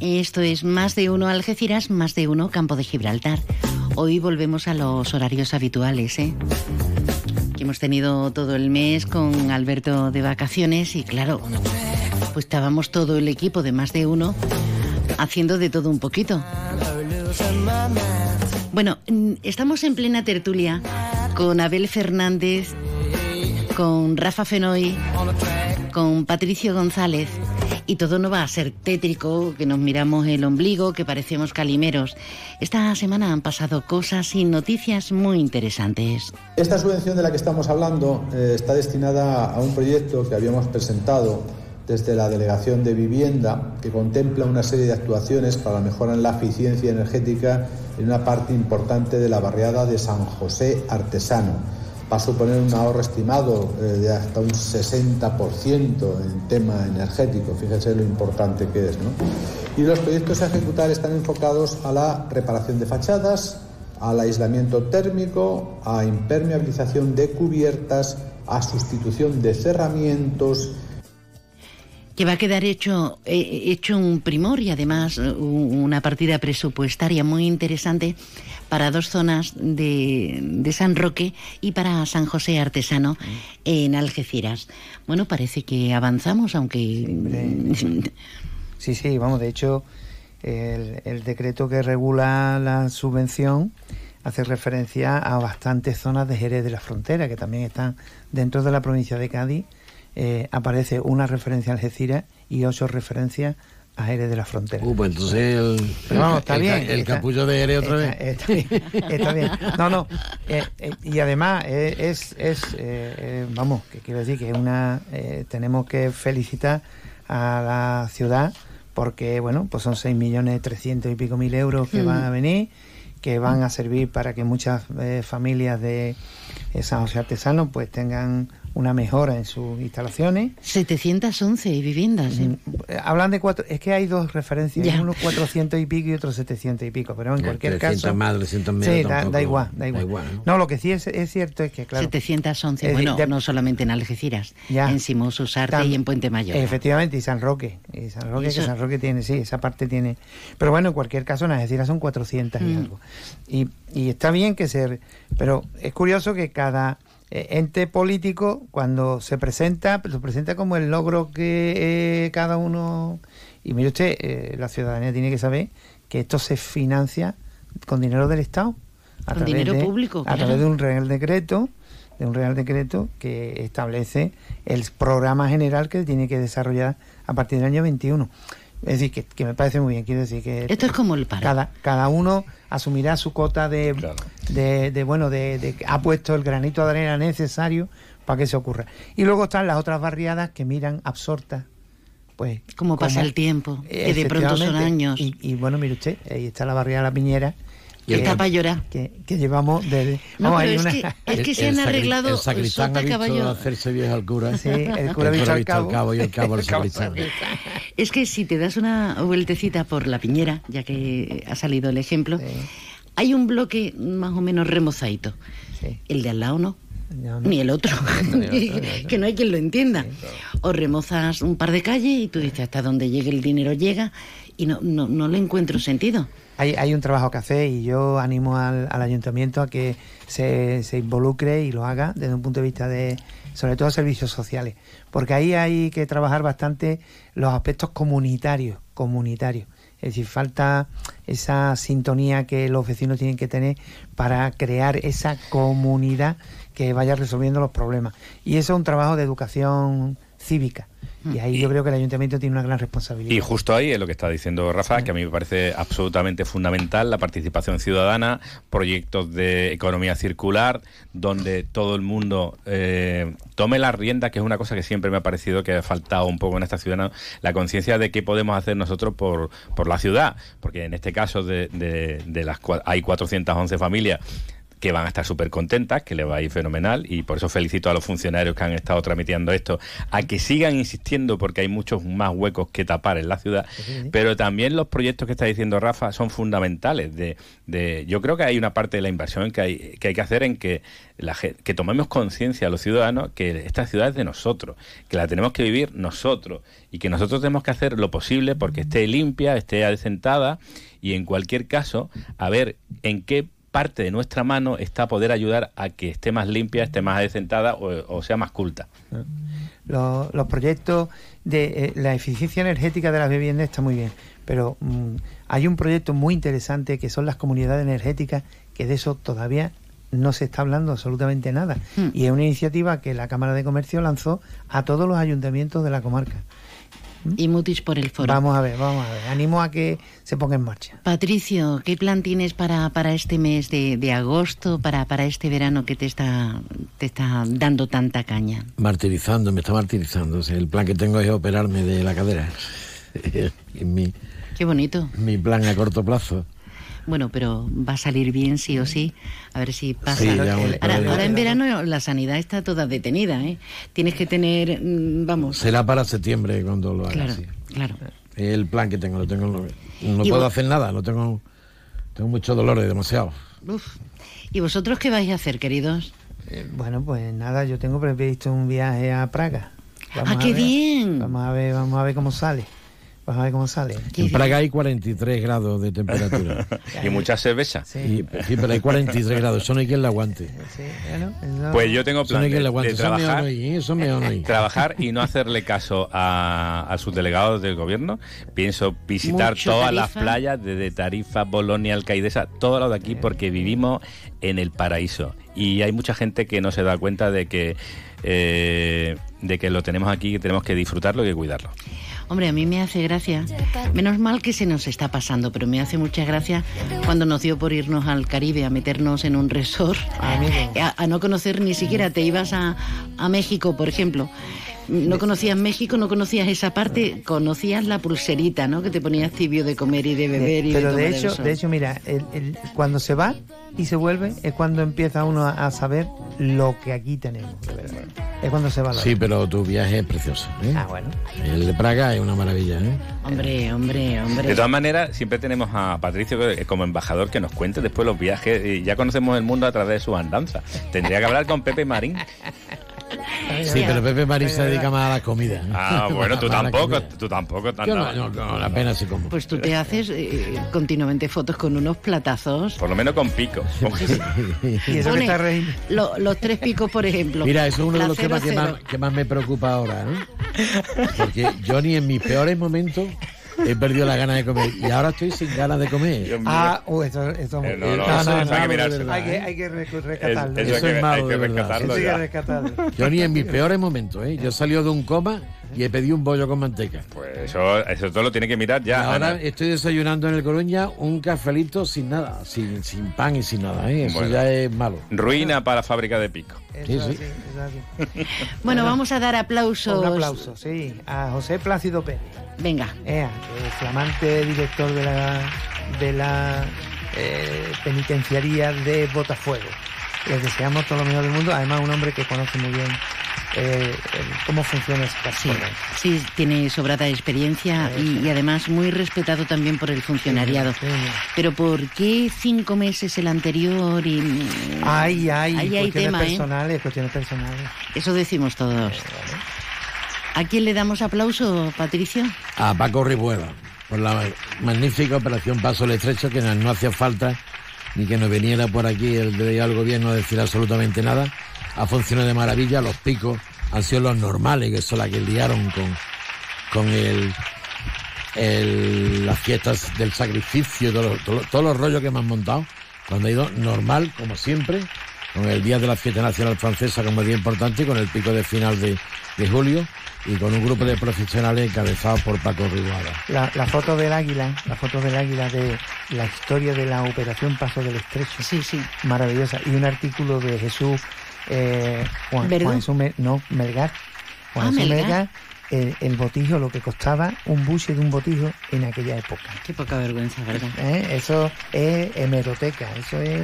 Esto es más de uno Algeciras, más de uno Campo de Gibraltar. Hoy volvemos a los horarios habituales, ¿eh? Que hemos tenido todo el mes con Alberto de vacaciones y claro, pues estábamos todo el equipo de más de uno haciendo de todo un poquito. Bueno, estamos en plena tertulia con Abel Fernández, con Rafa Fenoy, con Patricio González. Y todo no va a ser tétrico, que nos miramos el ombligo, que parecemos calimeros. Esta semana han pasado cosas y noticias muy interesantes. Esta subvención de la que estamos hablando eh, está destinada a un proyecto que habíamos presentado desde la Delegación de Vivienda, que contempla una serie de actuaciones para mejorar la eficiencia energética en una parte importante de la barriada de San José Artesano. Va a suponer un ahorro estimado eh, de hasta un 60% en tema energético, fíjese lo importante que es. ¿no? Y los proyectos a ejecutar están enfocados a la reparación de fachadas, al aislamiento térmico, a impermeabilización de cubiertas, a sustitución de cerramientos, que va a quedar hecho, eh, hecho un primor y además una partida presupuestaria muy interesante para dos zonas de, de, San Roque y para San José Artesano en Algeciras. Bueno, parece que avanzamos, aunque... Sí, sí, vamos, de hecho, el, el decreto que regula la subvención hace referencia a bastantes zonas de Jerez de la Frontera, que también están dentro de la provincia de Cádiz eh, aparece una referencia a Algeciras y ocho referencias a Jerez de la Frontera. Uh, pues entonces el, Pero vamos, está el, bien. el está- capullo de Jerez otra está- vez. Está, bien, está bien. No, no. eh, eh, y además eh, es, es vamos, que quiero decir que es una, eh, tenemos que felicitar a la ciudad porque, bueno, pues son 6 millones 300 y pico mil euros que Mm. van a venir que van a servir para que muchas eh, familias de eh, San José Artesano pues tengan una mejora en sus instalaciones. 711 viviendas. ¿eh? Eh, Hablan de cuatro, es que hay dos referencias, Ya. uno 400 y pico y otro 700 y pico, pero en Ya, cualquier 300 caso... más, 300 menos, Sí, da, tampoco- da igual, da da igual. igual, ¿no? ¿no? lo que sí es, es cierto es que, claro... 711, Es bueno, de- no solamente en Algeciras, Ya. en Simón Susarte Tam- y en Puente Mayor. Efectivamente, y San Roque. Y San Roque, Eso- que San Roque tiene, sí, esa parte tiene. Pero bueno, en cualquier caso, en Algeciras son 400 y Mm. algo. Y, y está bien que se. Pero es curioso que cada ente político, cuando se presenta, lo presenta como el logro que eh, cada uno. Y mire usted, eh, la ciudadanía tiene que saber que esto se financia con dinero del Estado. a Con dinero de- público, A claro. través de un real decreto de un real decreto que establece el programa general que tiene que desarrollar a partir del año 21. Es decir, que, que me parece muy bien. Quiero decir que Esto es como el paro. cada, cada uno asumirá su cota de, de, de, bueno, de, de que ha puesto el granito de arena necesario para que se ocurra. Y luego están las otras barriadas que miran absortas. Pues, Cómo pasa el tiempo, que de pronto son años. Y, y bueno, mire usted, ahí está la barriada La Piñera. Y está para llorar. Que, que llevamos desde... No, vamos, hay es una- que- es que se han arreglado El sacristán ha visto hacerse viejo al cura. Sí, el cura ha visto al cabo. y el cabo al El cabo sacristán. Es que si te das una vueltecita por la piñera, ya que ha salido el ejemplo, hay un bloque más o menos remozadito. El de al lado no. Ni el otro, que no hay quien lo entienda. O remozas un par de calles y tú dices hasta donde llegue el dinero llega y no, no, no le encuentro sentido. Hay, hay un trabajo que hacer y yo animo al, al ayuntamiento a que se, se involucre y lo haga desde un punto de vista de, sobre todo, servicios sociales. Porque ahí hay que trabajar bastante los aspectos comunitarios, comunitarios. Es decir, falta esa sintonía que los vecinos tienen que tener para crear esa comunidad que vaya resolviendo los problemas. Y eso es un trabajo de educación cívica. Y ahí yo creo que el ayuntamiento tiene una gran responsabilidad. Y justo ahí es lo que está diciendo Rafa, que a mí me parece absolutamente fundamental la participación ciudadana, proyectos de economía circular, donde todo el mundo eh, tome la rienda, que es una cosa que siempre me ha parecido que ha faltado un poco en esta ciudad, la conciencia de qué podemos hacer nosotros por, por la ciudad, porque en este caso de, de- de las hay 411 familias que van a estar súper contentas, que les va a ir fenomenal y por eso felicito a los funcionarios que han estado tramitando esto, a que sigan insistiendo porque hay muchos más huecos que tapar en la ciudad, pero también los proyectos que está diciendo Rafa son fundamentales. De, de, yo creo que hay una parte de la inversión que hay que, hay que hacer en que, la, que tomemos conciencia a los ciudadanos que esta ciudad es de nosotros, que la tenemos que vivir nosotros y que nosotros tenemos que hacer lo posible porque esté limpia, esté adecentada y en cualquier caso a ver en qué parte de nuestra mano está poder ayudar a que esté más limpia, esté más adecentada o, o sea más culta. los, los proyectos de eh, la eficiencia energética de las viviendas está muy bien, pero mm, hay un proyecto muy interesante que son las comunidades energéticas, que de eso todavía no se está hablando absolutamente nada. Y es una iniciativa que la Cámara de Comercio lanzó a todos los ayuntamientos de la comarca. Y Mutis por el foro. Vamos a ver, vamos a ver. Animo a que se ponga en marcha. Patricio, ¿qué plan tienes para, para este mes de, de agosto, para, para este verano que te está, te está dando tanta caña? Martirizando, me está martirizando. O sea, el plan que tengo es operarme de la cadera. Mi, Qué bonito. mi plan a corto plazo. Bueno, pero va a salir bien sí o sí. A ver si pasa. Sí, ya, bueno, ahora, en verano la sanidad está toda detenida, ¿eh? Tienes que tener, mm, vamos. Será para septiembre cuando lo haga. Claro, sí. claro. Es el plan que tengo. Lo tengo no Y puedo vos- hacer nada. Lo tengo, tengo muchos dolores, demasiado. Uf. ¿Y vosotros qué vais a hacer, queridos? Eh, bueno, pues nada, yo tengo previsto un viaje a Praga. ¡Ah, a qué ver. bien! Vamos a ver, vamos a ver cómo sale. Vamos a ver cómo sale. En Praga hay 43 grados de temperatura. y mucha cerveza. Y- sí, pero hay 43 grados. Eso no hay quien la aguante. Pues yo tengo Eso no plan hay de, quien la aguante. de Eso me trabajar, no ¿eh? Eso me no trabajar y no hacerle caso a, a sus delegados del gobierno. Pienso visitar Mucho todas las Tarifa. playas, desde Tarifa, Bolonia, Alcaidesa, todo lo de aquí, porque vivimos en el paraíso. Y hay mucha gente que no se da cuenta de que, eh, de que lo tenemos aquí, que tenemos que disfrutarlo y que cuidarlo. Hombre, a mí me hace gracia. Menos mal que se nos está pasando, pero me hace mucha gracia cuando nos dio por irnos al Caribe a meternos en un resort, a, a no conocer ni siquiera. Te ibas a, a México, por ejemplo. No conocías México, no conocías esa parte, conocías la pulserita, ¿no? Que te ponías tibio de comer y de beber y Pero de de tomar el hecho, sol. de hecho, mira, el- el- cuando se va y se vuelve es cuando empieza uno a, a saber lo que aquí tenemos. de verdad. Es cuando se va. la- Sí, pero tu viaje es precioso. ¿eh? Ah, bueno. El de Praga es una maravilla. ¿eh? Hombre, hombre, hombre. De todas maneras, siempre tenemos a Patricio que- como embajador que nos cuente después los viajes. Y ya conocemos el mundo a través de su andanza. Tendría que hablar con Pepe Marín. Sí, pero Pepe Marín se dedica más a la comida. Ah, bueno, tú tampoco, tú tampoco. Yo no, no, no, apenas sí como. Pues tú te haces eh, continuamente fotos con unos platazos. Por lo menos con pico. Y eso que está reír. lo- los tres picos, por ejemplo. Mira, eso es uno de los temas que más, que más me preocupa ahora, ¿no? Porque yo ni en mis peores momentos he perdido la gana de comer y ahora estoy sin ganas de comer. Ah, uh, esto, esto Eh, no, no, eso- eso hay que Hay que, hay que rescatarlo. eso Eso hay es que- malo, hay que Eso que rescatarlo. Yo ni en mis peores momentos, ¿eh? Yo he salido de un coma y he pedido un bollo con manteca. Pues eso, eso todo lo tiene que mirar Y ya. ahora Ana. estoy desayunando en el Coruña un cafelito sin nada, sin, sin pan y sin nada, ¿eh? Eso Bueno. ya es malo. Ruina para la fábrica de pico. Sí, sí. así, eso así. Bueno, vamos a dar aplausos. Un aplauso, sí, a José Plácido Pérez. Venga. Ea, el flamante director de la, de la eh, penitenciaría de Botafuego. Les deseamos todo lo mejor del mundo. Además, un hombre que conoce muy bien eh, el- cómo funciona esta Sí, zona. sí, tiene sobrada experiencia y, y además muy respetado también por el funcionariado. Pero ¿por qué cinco meses el anterior y mm, Ay, ay, hay cuestiones tema, ¿eh? personales, cuestiones personales. Eso decimos todos. ¿A quién le damos aplauso, Patricio? a Paco Ribuela por la magnífica operación Paso el Estrecho, que no, no hacía falta ni que nos viniera por aquí el delegado del gobierno a decir absolutamente nada. Ha funcionado de maravilla, los picos han sido los normales, que son las que liaron con, con el, el- las fiestas del sacrificio, todos los, los rollos que me han montado. Cuando ha ido normal, como siempre, con el día de la fiesta nacional francesa como día importante, y con el pico de final de, de julio, y con un grupo de profesionales encabezados por Paco Ribuela. La, la foto del águila, la foto del águila de la historia de la operación Paso del Estrecho. Sí, sí. Maravillosa. Y un artículo de Jesús eh, Juan. Juan Jesús no, Melgar. Juan Ah, Jesús Melgar. Melgar, el, el botijo, lo que costaba un buche de un botijo en aquella época. Qué poca vergüenza, ¿verdad? ¿Eh? Eso es hemeroteca, eso es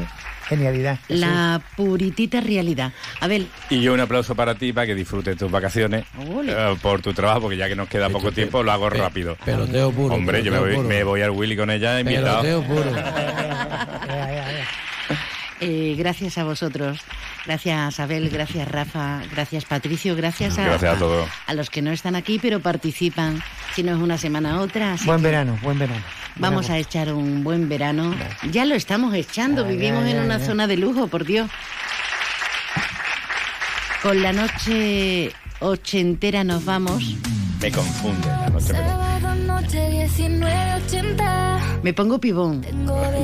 genialidad. La puritita realidad. Abel, Y yo un aplauso para ti para que disfrutes tus vacaciones eh, por tu trabajo, porque ya que nos queda poco tiempo, lo hago rápido. Peloteo puro. Hombre, yo me peloteo voy, puro. me voy al Willy con ella invitado. Peloteo puro. eh, gracias a vosotros. Gracias, Abel. Gracias, Rafa. Gracias, Patricio. Gracias a, Gracias a todos. a los que no están aquí, pero participan. Si no es una semana, otra. Buen verano, buen verano. Vamos a echar un buen verano. Ya lo estamos echando. Vivimos ya, en una ya. zona de lujo, por Dios. Con la noche ochentera nos vamos. Me confunde la noche. me confunde. Sábado noche 1980. Me pongo pibón.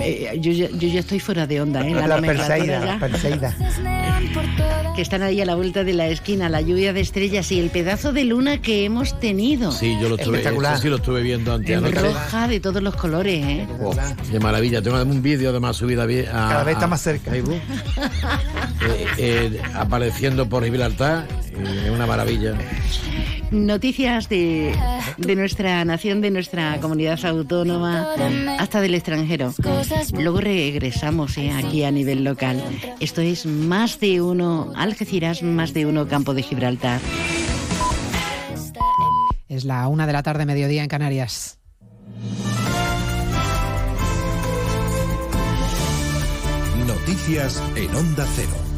Eh, yo, ya- yo ya estoy fuera de onda, ¿eh? La Perseida, la Perseida. Que están ahí a la vuelta de la esquina, la lluvia de estrellas y el pedazo de luna que hemos tenido. Sí, yo lo estuve, Espectacular. eso sí lo estuve viendo antes. Anoche. roja de todos los colores, ¿eh? Oh, de maravilla. Tengo un vídeo además subido a, a- Cada vez está más cerca. Facebook, eh, eh, apareciendo por Gibraltar Es una maravilla. Noticias de, de nuestra nación, de nuestra comunidad autónoma, hasta del extranjero. Luego regresamos eh, aquí a nivel local. Esto es más de uno Algeciras, más de uno Campo de Gibraltar. Es la una de la tarde, mediodía en Canarias. Noticias en Onda Cero.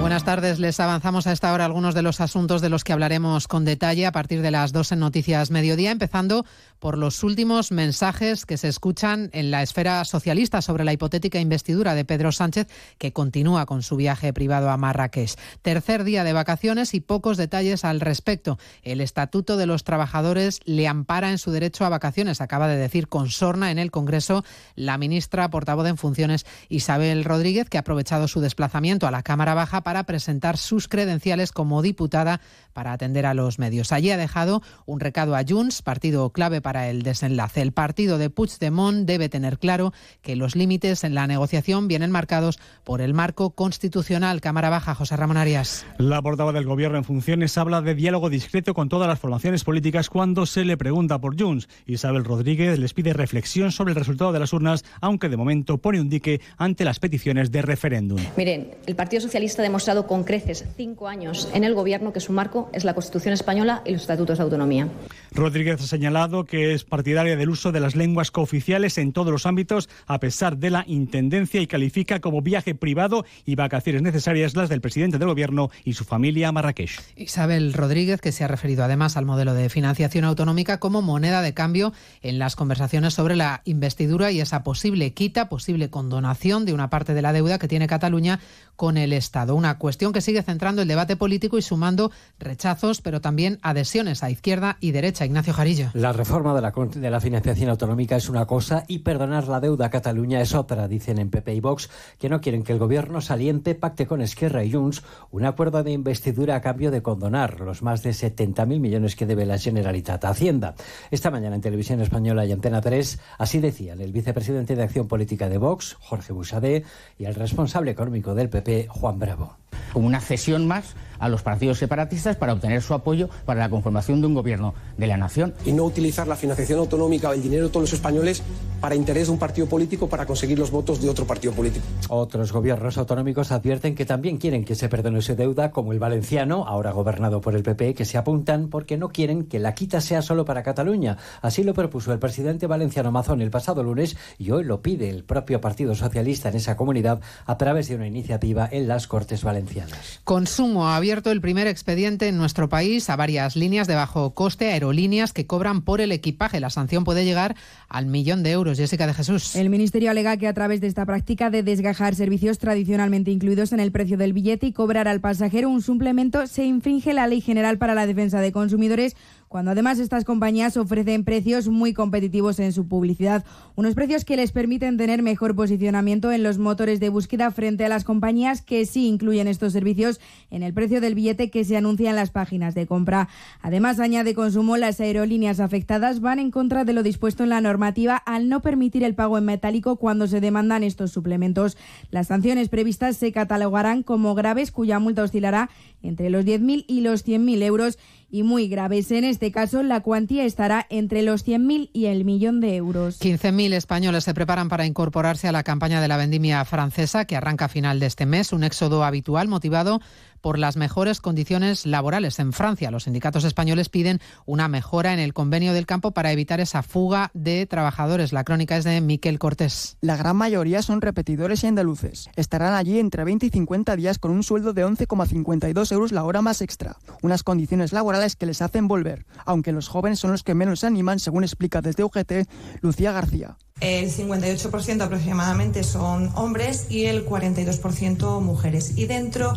Buenas tardes, les avanzamos a esta hora algunos de los asuntos de los que hablaremos con detalle a partir de las dos en Noticias Mediodía, empezando por los últimos mensajes que se escuchan en la esfera socialista sobre la hipotética investidura de Pedro Sánchez, que continúa con su viaje privado a Marrakech. Tercer día de vacaciones y pocos detalles al respecto. El Estatuto de los Trabajadores le ampara en su derecho a vacaciones, acaba de decir con sorna en el Congreso la ministra portavoz en funciones Isabel Rodríguez, que ha aprovechado su desplazamiento a la Cámara Baja para presentar sus credenciales como diputada para atender a los medios. Allí ha dejado un recado a Junts, partido clave para el desenlace. El partido de Puigdemont debe tener claro que los límites en la negociación vienen marcados por el marco constitucional. Cámara Baja, José Ramón Arias. La portavoz del Gobierno en funciones habla de diálogo discreto con todas las formaciones políticas cuando se le pregunta por Junts. Isabel Rodríguez les pide reflexión sobre el resultado de las urnas, aunque de momento pone un dique ante las peticiones de referéndum. Miren, el Partido Socialista ha demostrado con creces cinco años en el Gobierno que su marco es la Constitución española y los estatutos de autonomía. Rodríguez ha señalado que es partidaria del uso de las lenguas cooficiales en todos los ámbitos, a pesar de la intendencia, y califica como viaje privado y vacaciones necesarias las del presidente del Gobierno y su familia a Marrakech. Isabel Rodríguez, que se ha referido además al modelo de financiación autonómica como moneda de cambio en las conversaciones sobre la investidura y esa posible quita, posible condonación de una parte de la deuda que tiene Cataluña con el Estado. Una cuestión que sigue centrando el debate político y sumando rechazos, pero también adhesiones a izquierda y derecha. Ignacio Jarillo. La reforma de la, de la financiación autonómica es una cosa y perdonar la deuda a Cataluña es otra, dicen en PP y Vox, que no quieren que el gobierno saliente pacte con Esquerra y Junts un acuerdo de investidura a cambio de condonar los más de 70.000 millones que debe la Generalitat a Hacienda. Esta mañana en Televisión Española y Antena 3, así decían el vicepresidente de Acción Política de Vox, Jorge Busadé, y el responsable económico del PP, Juan Bravo. Una cesión más a los partidos separatistas para obtener su apoyo para la conformación de un gobierno de la nación. Y no utilizar la financiación autonómica o el dinero de todos los españoles para interés de un partido político para conseguir los votos de otro partido político. Otros gobiernos autonómicos advierten que también quieren que se perdone su deuda, como el valenciano, ahora gobernado por el PP, que se apuntan porque no quieren que la quita sea solo para Cataluña. Así lo propuso el presidente valenciano Mazón el pasado lunes y hoy lo pide el propio Partido Socialista en esa comunidad a través de una iniciativa en las Cortes Valencianas. Consumo ha abierto el primer expediente en nuestro país a varias líneas de bajo coste, aerolíneas que cobran por el equipaje. La sanción puede llegar al millón de euros. Jessica de Jesús. El Ministerio alega que a través de esta práctica de desgajar servicios tradicionalmente incluidos en el precio del billete y cobrar al pasajero un suplemento se infringe la Ley General para la Defensa de Consumidores cuando además estas compañías ofrecen precios muy competitivos en su publicidad, unos precios que les permiten tener mejor posicionamiento en los motores de búsqueda frente a las compañías que sí incluyen estos servicios en el precio del billete que se anuncia en las páginas de compra. Además, añade consumo, las aerolíneas afectadas van en contra de lo dispuesto en la normativa al no permitir el pago en metálico cuando se demandan estos suplementos. Las sanciones previstas se catalogarán como graves cuya multa oscilará entre los 10.000 y los 100.000 euros y muy graves. En este caso, la cuantía estará entre los 100.000 y el millón de euros. 15.000 españoles se preparan para incorporarse a la campaña de la vendimia francesa que arranca a final de este mes, un éxodo habitual motivado por las mejores condiciones laborales en Francia. Los sindicatos españoles piden una mejora en el convenio del campo para evitar esa fuga de trabajadores. La crónica es de Miquel Cortés. La gran mayoría son repetidores y andaluces. Estarán allí entre 20 y 50 días con un sueldo de 11,52 euros la hora más extra. Unas condiciones laborales que les hacen volver, aunque los jóvenes son los que menos se animan, según explica desde UGT Lucía García. El 58% aproximadamente son hombres y el 42% mujeres. Y dentro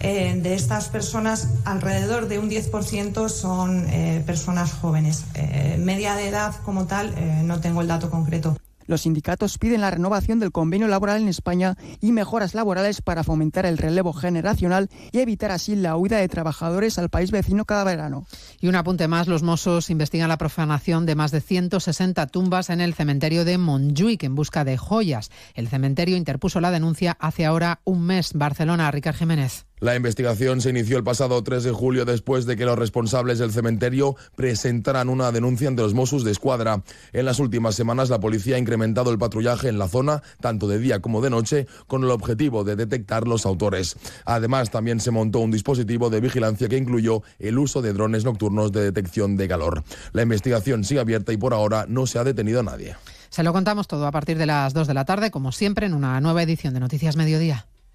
eh, de estas personas, alrededor de un 10% son eh, personas jóvenes. Eh, media de edad como tal, eh, no tengo el dato concreto. Los sindicatos piden la renovación del convenio laboral en España y mejoras laborales para fomentar el relevo generacional y evitar así la huida de trabajadores al país vecino cada verano. Y un apunte más, los Mossos investigan la profanación de más de 160 tumbas en el cementerio de Montjuic en busca de joyas. El cementerio interpuso la denuncia hace ahora un mes. Barcelona, Ricard Jiménez. La investigación se inició el pasado 3 de julio después de que los responsables del cementerio presentaran una denuncia ante los Mossos de Escuadra. En las últimas semanas la policía ha incrementado el patrullaje en la zona, tanto de día como de noche, con el objetivo de detectar los autores. Además, también se montó un dispositivo de vigilancia que incluyó el uso de drones nocturnos de detección de calor. La investigación sigue abierta y por ahora no se ha detenido a nadie. Se lo contamos todo a partir de las 2 de la tarde, como siempre, en una nueva edición de Noticias Mediodía.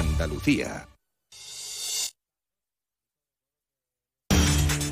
Andalucía.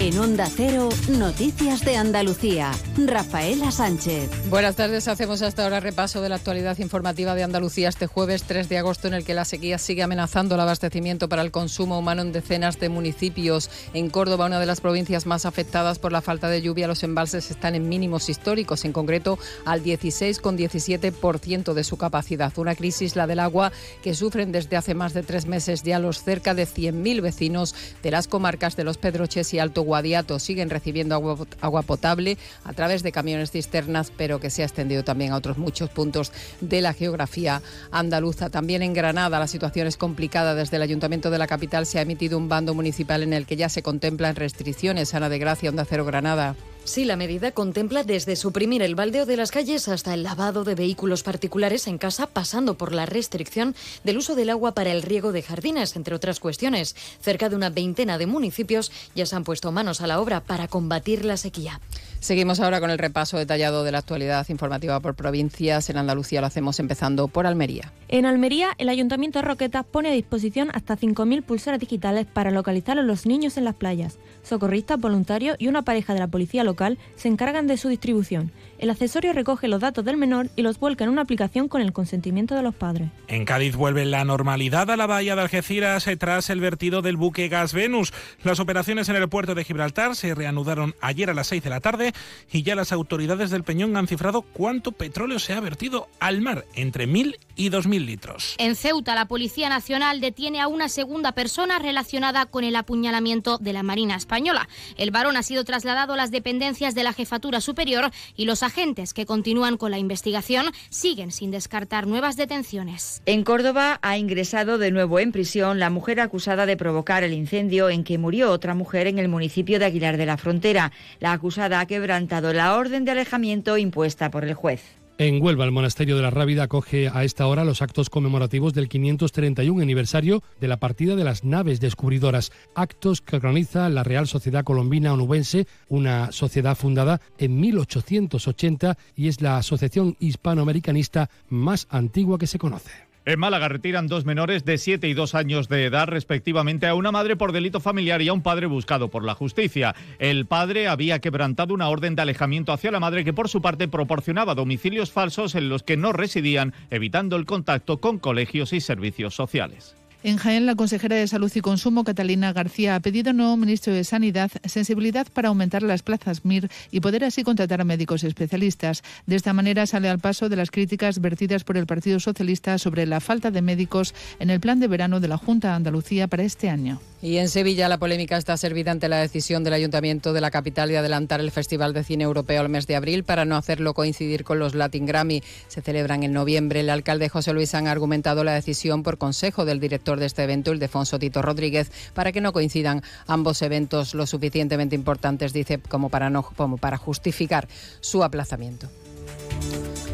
En Onda Cero, Noticias de Andalucía. Rafaela Sánchez. Buenas tardes, hacemos hasta ahora repaso de la actualidad informativa de Andalucía este jueves 3 de agosto en el que la sequía sigue amenazando el abastecimiento para el consumo humano en decenas de municipios. En Córdoba, una de las provincias más afectadas por la falta de lluvia, los embalses están en mínimos históricos, en concreto al 16,17% de su capacidad. Una crisis, la del agua, que sufren desde hace más de tres meses ya los cerca de 100.000 vecinos de las comarcas de Los Pedroches y Alto Guadiato siguen recibiendo agua, potable a través de camiones cisternas, pero que se ha extendido también a otros muchos puntos de la geografía andaluza. También en Granada la situación es complicada. Desde el Ayuntamiento de la capital se ha emitido un bando municipal en el que ya se contemplan restricciones. Ana de Gracia, Onda Cero Granada. Sí, la medida contempla desde suprimir el baldeo de las calles hasta el lavado de vehículos particulares en casa, pasando por la restricción del uso del agua para el riego de jardines, entre otras cuestiones. Cerca de una veintena de municipios ya se han puesto manos a la obra para combatir la sequía. Seguimos ahora con el repaso detallado de la actualidad informativa por provincias. En Andalucía lo hacemos empezando por Almería. En Almería, el Ayuntamiento de Roquetas pone a disposición hasta 5.000 pulseras digitales para localizar a los niños en las playas. Socorristas, voluntarios y una pareja de la policía local se encargan de su distribución. El accesorio recoge los datos del menor y los vuelca en una aplicación con el consentimiento de los padres. En Cádiz vuelve la normalidad a la bahía de Algeciras eh, tras el vertido del buque Gas Venus. Las operaciones en el puerto de Gibraltar se reanudaron ayer a las 6 de la tarde y ya las autoridades del Peñón han cifrado cuánto petróleo se ha vertido al mar, entre 1.000 y 2.000 litros. En Ceuta, la Policía Nacional detiene a una segunda persona relacionada con el apuñalamiento de la Marina Española. El varón ha sido trasladado a las dependencias de la Jefatura Superior y los agentes que continúan con la investigación siguen sin descartar nuevas detenciones. En Córdoba ha ingresado de nuevo en prisión la mujer acusada de provocar el incendio en que murió otra mujer en el municipio de Aguilar de la Frontera. La acusada ha quebrantado la orden de alejamiento impuesta por el juez. En Huelva, el Monasterio de la Rábida acoge a esta hora los actos conmemorativos del 531 aniversario de la partida de las naves descubridoras, actos que organiza la Real Sociedad Colombina Onubense, una sociedad fundada en 1880 y es la asociación hispanoamericanista más antigua que se conoce. En Málaga retiran dos menores de 7 y 2 años de edad respectivamente a una madre por delito familiar y a un padre buscado por la justicia. El padre había quebrantado una orden de alejamiento hacia la madre que por su parte proporcionaba domicilios falsos en los que no residían, evitando el contacto con colegios y servicios sociales. En Jaén, la consejera de Salud y Consumo, Catalina García, ha pedido al nuevo ministro de Sanidad sensibilidad para aumentar las plazas MIR y poder así contratar a médicos especialistas. De esta manera sale al paso de las críticas vertidas por el Partido Socialista sobre la falta de médicos en el plan de verano de la Junta de Andalucía para este año. Y en Sevilla la polémica está servida ante la decisión del Ayuntamiento de la capital de adelantar el Festival de Cine Europeo al mes de abril para no hacerlo coincidir con los Latin Grammy. Se celebran en noviembre. El alcalde José Luis han argumentado la decisión por consejo del director de este evento, el Defonso Tito Rodríguez, para que no coincidan ambos eventos lo suficientemente importantes, dice, como para, no, como para justificar su aplazamiento.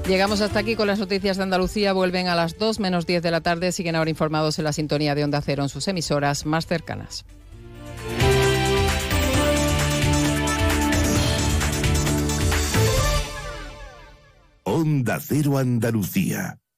Llegamos hasta aquí con las noticias de Andalucía. Vuelven a las 2 menos 10 de la tarde. Siguen ahora informados en la sintonía de Onda Cero en sus emisoras más cercanas. Onda Cero Andalucía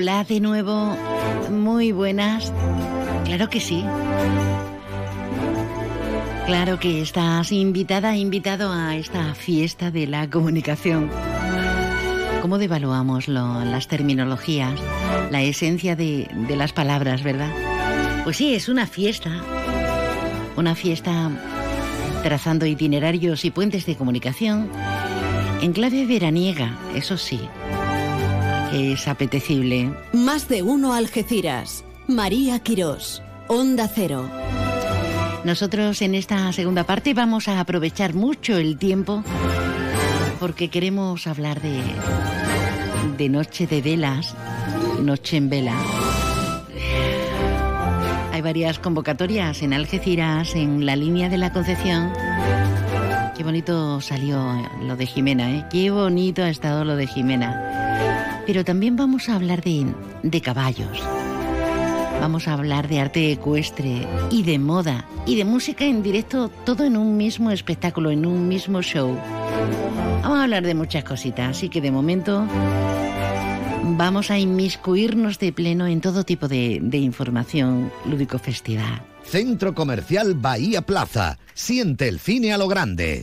Hola de nuevo, muy buenas. Claro que sí. Claro que estás invitada, invitado a esta fiesta de la comunicación. ¿Cómo devaluamos las terminologías, la esencia de, de las palabras, verdad? Pues sí, es una fiesta. Una fiesta trazando itinerarios y puentes de comunicación en clave veraniega, eso sí es apetecible. Más de uno Algeciras. María Quirós. Onda Cero. Nosotros en esta segunda parte vamos a aprovechar mucho el tiempo porque queremos hablar de, de Noche de Velas, Noche en Vela. Hay varias convocatorias en Algeciras, en la línea de la Concepción. Qué bonito salió lo de Jimena, ¿eh? Qué bonito ha estado lo de Jimena. Pero también vamos a hablar de, de caballos. Vamos a hablar de arte ecuestre y de moda y de música en directo, todo en un mismo espectáculo, en un mismo show. Vamos a hablar de muchas cositas, así que de momento vamos a inmiscuirnos de pleno en todo tipo de, información lúdico-festiva. Centro Comercial Bahía Plaza. Siente el cine a lo grande.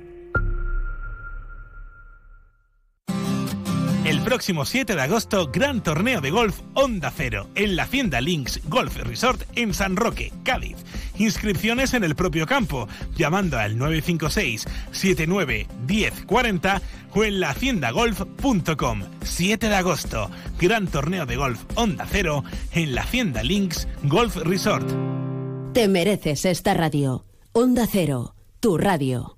Próximo 7 de agosto, gran torneo de golf Onda Cero en la Hacienda Links Golf Resort en San Roque, Cádiz. Inscripciones en el propio campo, llamando al 956 79 10 40 o en lahaciendagolf.com. 7 de agosto, gran torneo de golf Onda Cero en la Hacienda Links Golf Resort. Te mereces esta radio. Onda Cero, tu radio.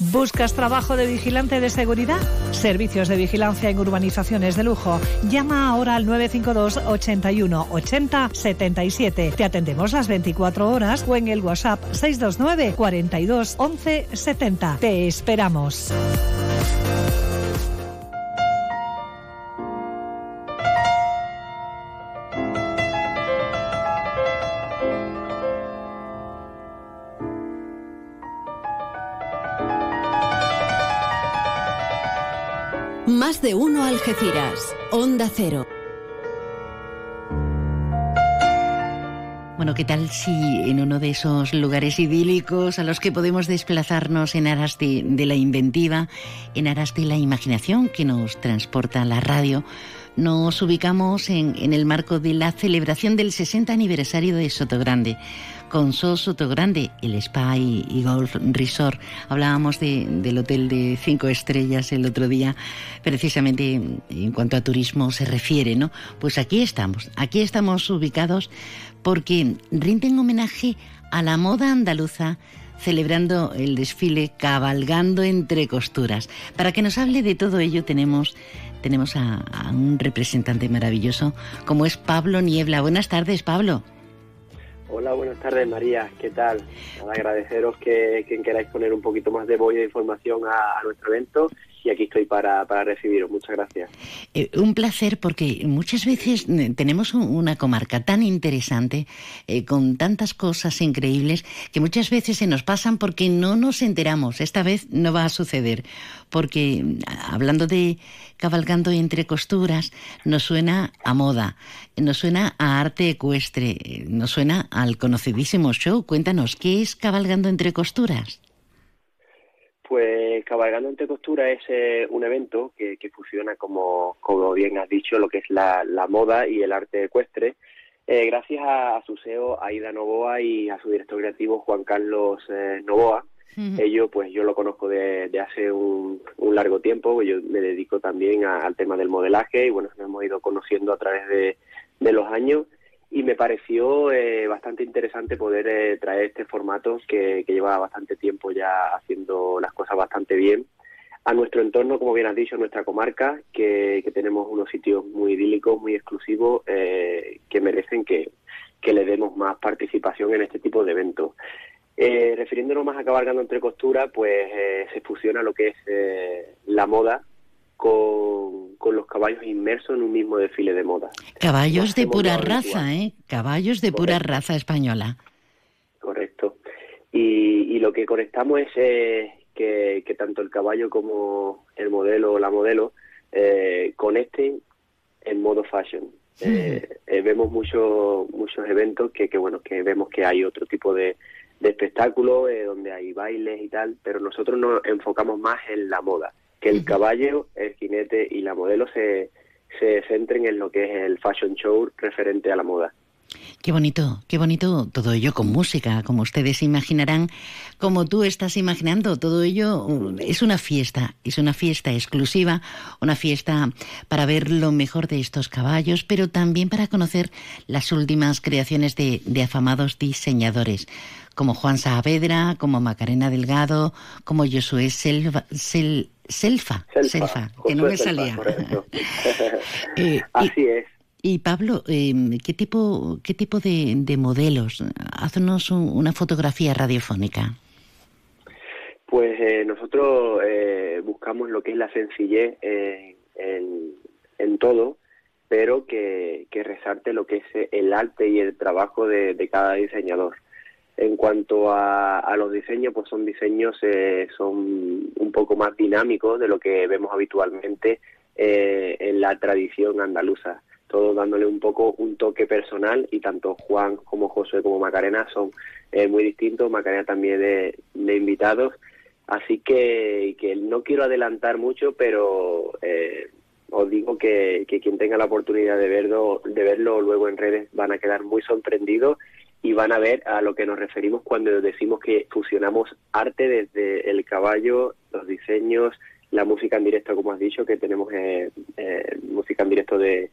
¿Buscas trabajo de vigilante de seguridad? Servicios de vigilancia en urbanizaciones de lujo. Llama ahora al 952 81 80 77. Te atendemos las 24 horas o en el WhatsApp 629 42 11 70. Te esperamos. Más de uno Algeciras. Onda Cero. Bueno, ¿qué tal si en uno de esos lugares idílicos a los que podemos desplazarnos en aras de, de la inventiva, en aras de la imaginación que nos transporta la radio, nos ubicamos en, en, el marco de la celebración del 60 aniversario de Sotogrande. Con So Sotogrande, el Spa y, Golf Resort. Hablábamos de, del hotel de cinco estrellas el otro día, precisamente en cuanto a turismo se refiere, ¿no? Pues aquí estamos, aquí estamos ubicados porque rinden homenaje a la moda andaluza celebrando el desfile Cabalgando entre costuras. Para que nos hable de todo ello tenemos tenemos a, un representante maravilloso como es Pablo Niebla. Buenas tardes, Pablo. Hola, buenas tardes, María. ¿Qué tal? Agradeceros que, que, queráis poner un poquito más de voz de información a nuestro evento y aquí estoy para, para recibiros. Muchas gracias. Eh, un placer porque muchas veces tenemos una comarca tan interesante, eh, con tantas cosas increíbles, que muchas veces se nos pasan porque no nos enteramos. Esta vez no va a suceder, porque hablando de cabalgando entre costuras, nos suena a moda, nos suena a arte ecuestre, nos suena al conocidísimo show. Cuéntanos, ¿qué es cabalgando entre costuras? Pues Cabalgando entre Costura es eh, un evento que, que, fusiona, como, como bien has dicho, lo que es la, la moda y el arte ecuestre. Eh, gracias a, a, su CEO Aida Novoa y a su director creativo Juan Carlos eh, Novoa. Uh -huh. Ello, pues yo lo conozco de, de hace un, un, largo tiempo. Yo me dedico también a, al tema del modelaje y bueno, nos hemos ido conociendo a través de, de los años y me pareció eh, bastante interesante poder eh, traer este formato que, lleva bastante tiempo ya haciendo las cosas bastante bien a nuestro entorno, como bien has dicho, nuestra comarca, que, que tenemos unos sitios muy idílicos, muy exclusivos, eh, que merecen que, le demos más participación en este tipo de eventos. Eh, refiriéndonos más a cabalgando entre costuras, pues se fusiona lo que es la moda con, con, los caballos inmersos en un mismo desfile de moda. Caballos de pura raza, ¿eh? Caballos de Correcto. pura raza española. Correcto. Y, y lo que conectamos es eh, que, que, tanto el caballo como el modelo o la modelo eh, conecten en modo fashion. Eh, vemos muchos muchos eventos que, que, bueno, que vemos que hay otro tipo de, de espectáculos donde hay bailes y tal, pero nosotros nos enfocamos más en la moda que el caballo, el jinete y la modelo se, se centren en lo que es el fashion show referente a la moda. Qué bonito, qué bonito todo ello con música, como ustedes imaginarán, como tú estás imaginando, todo ello es una fiesta, es una fiesta exclusiva, una fiesta para ver lo mejor de estos caballos, pero también para conocer las últimas creaciones de, de afamados diseñadores como Juan Saavedra, como Macarena Delgado, como Josué Selva, Sel, Selfa, Selfa, Selfa que no me salía. eh, Así y, es. Y Pablo, eh, ¿qué tipo, qué tipo de, de modelos? Haznos un, una fotografía radiofónica. Pues eh, nosotros eh, buscamos lo que es la sencillez en, todo, pero que, que, resalte lo que es el arte y el trabajo de, de cada diseñador. En cuanto a, a, los diseños, pues son diseños, eh, son un poco más dinámicos de lo que vemos habitualmente eh, en la tradición andaluza. Todo dándole un poco un toque personal y tanto Juan como José como Macarena son eh, muy distintos. Macarena también de, de, invitados. Así que, no quiero adelantar mucho, pero eh, os digo que, que, quien tenga la oportunidad de verlo, de verlo luego en redes van a quedar muy sorprendidos y van a ver a lo que nos referimos cuando decimos que fusionamos arte desde el caballo, los diseños, la música en directo, como has dicho, que tenemos eh, eh, música en directo de,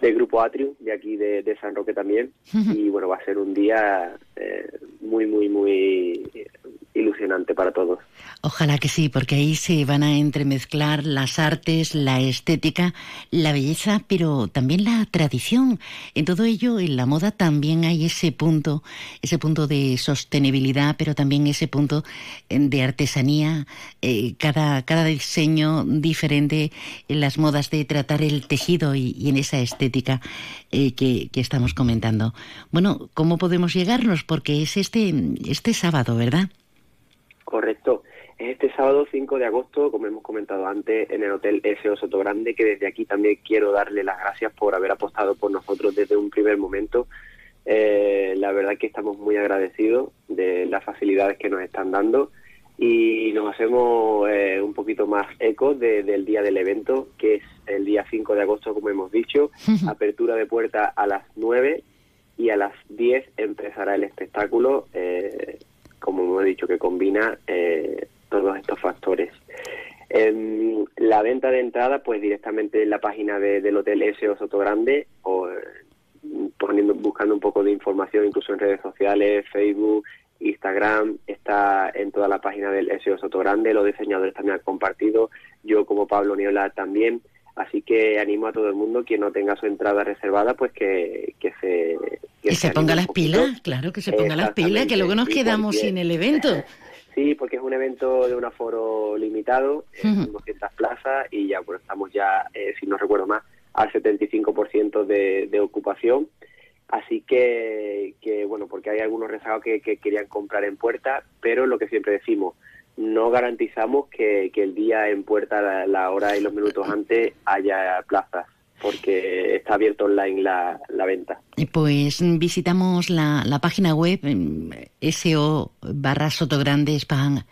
de, Grupo Atrium, de aquí de, de, San Roque también. Y bueno, va a ser un día eh, muy, muy, muy ilusionante para todos. Ojalá que sí, porque ahí se van a entremezclar las artes, la estética, la belleza, pero también la tradición. En todo ello, en la moda también hay ese punto, ese punto de sostenibilidad, pero también ese punto eh, de artesanía, eh, cada, cada diseño diferente en las modas de tratar el tejido y, en esa estética eh, que, estamos comentando. Bueno, ¿cómo podemos llegarnos? Porque es este, este sábado, ¿verdad? Correcto. Es este sábado 5 de agosto, como hemos comentado antes, en el Hotel SO Soto Grande, que desde aquí también quiero darle las gracias por haber apostado por nosotros desde un primer momento. Eh, la verdad que estamos muy agradecidos de las facilidades que nos están dando y nos hacemos eh, un poquito más eco del día del evento, que es el día 5 de agosto, como hemos dicho, apertura de puerta a las 9 y a las 10 empezará el espectáculo. Eh, como hemos dicho, que combina eh, todos estos factores. En la venta de entrada, pues directamente en la página del Hotel SO Soto Grande o eh, poniendo, buscando un poco de información, incluso en redes sociales, Facebook, Instagram, está en toda la página del SO Soto Grande, los diseñadores también han compartido, yo como Pablo Niola también, Así que animo a todo el mundo quien no tenga su entrada reservada, pues que, que se... Que, se, ponga las pilas, claro, que se ponga las pilas, que luego nos quedamos sin el evento. Sí, porque es un evento de un aforo limitado, uh 200 plazas y ya, bueno, estamos ya, eh, si no recuerdo más, al 75% de, de ocupación. Así que, que, bueno, porque hay algunos rezagados que, que querían comprar en puerta, pero lo que siempre decimos, no garantizamos que, el día en puerta, la, hora y los minutos antes haya plazas porque está abierto online la, la venta. Pues visitamos la, página web SO barra Sotogrande España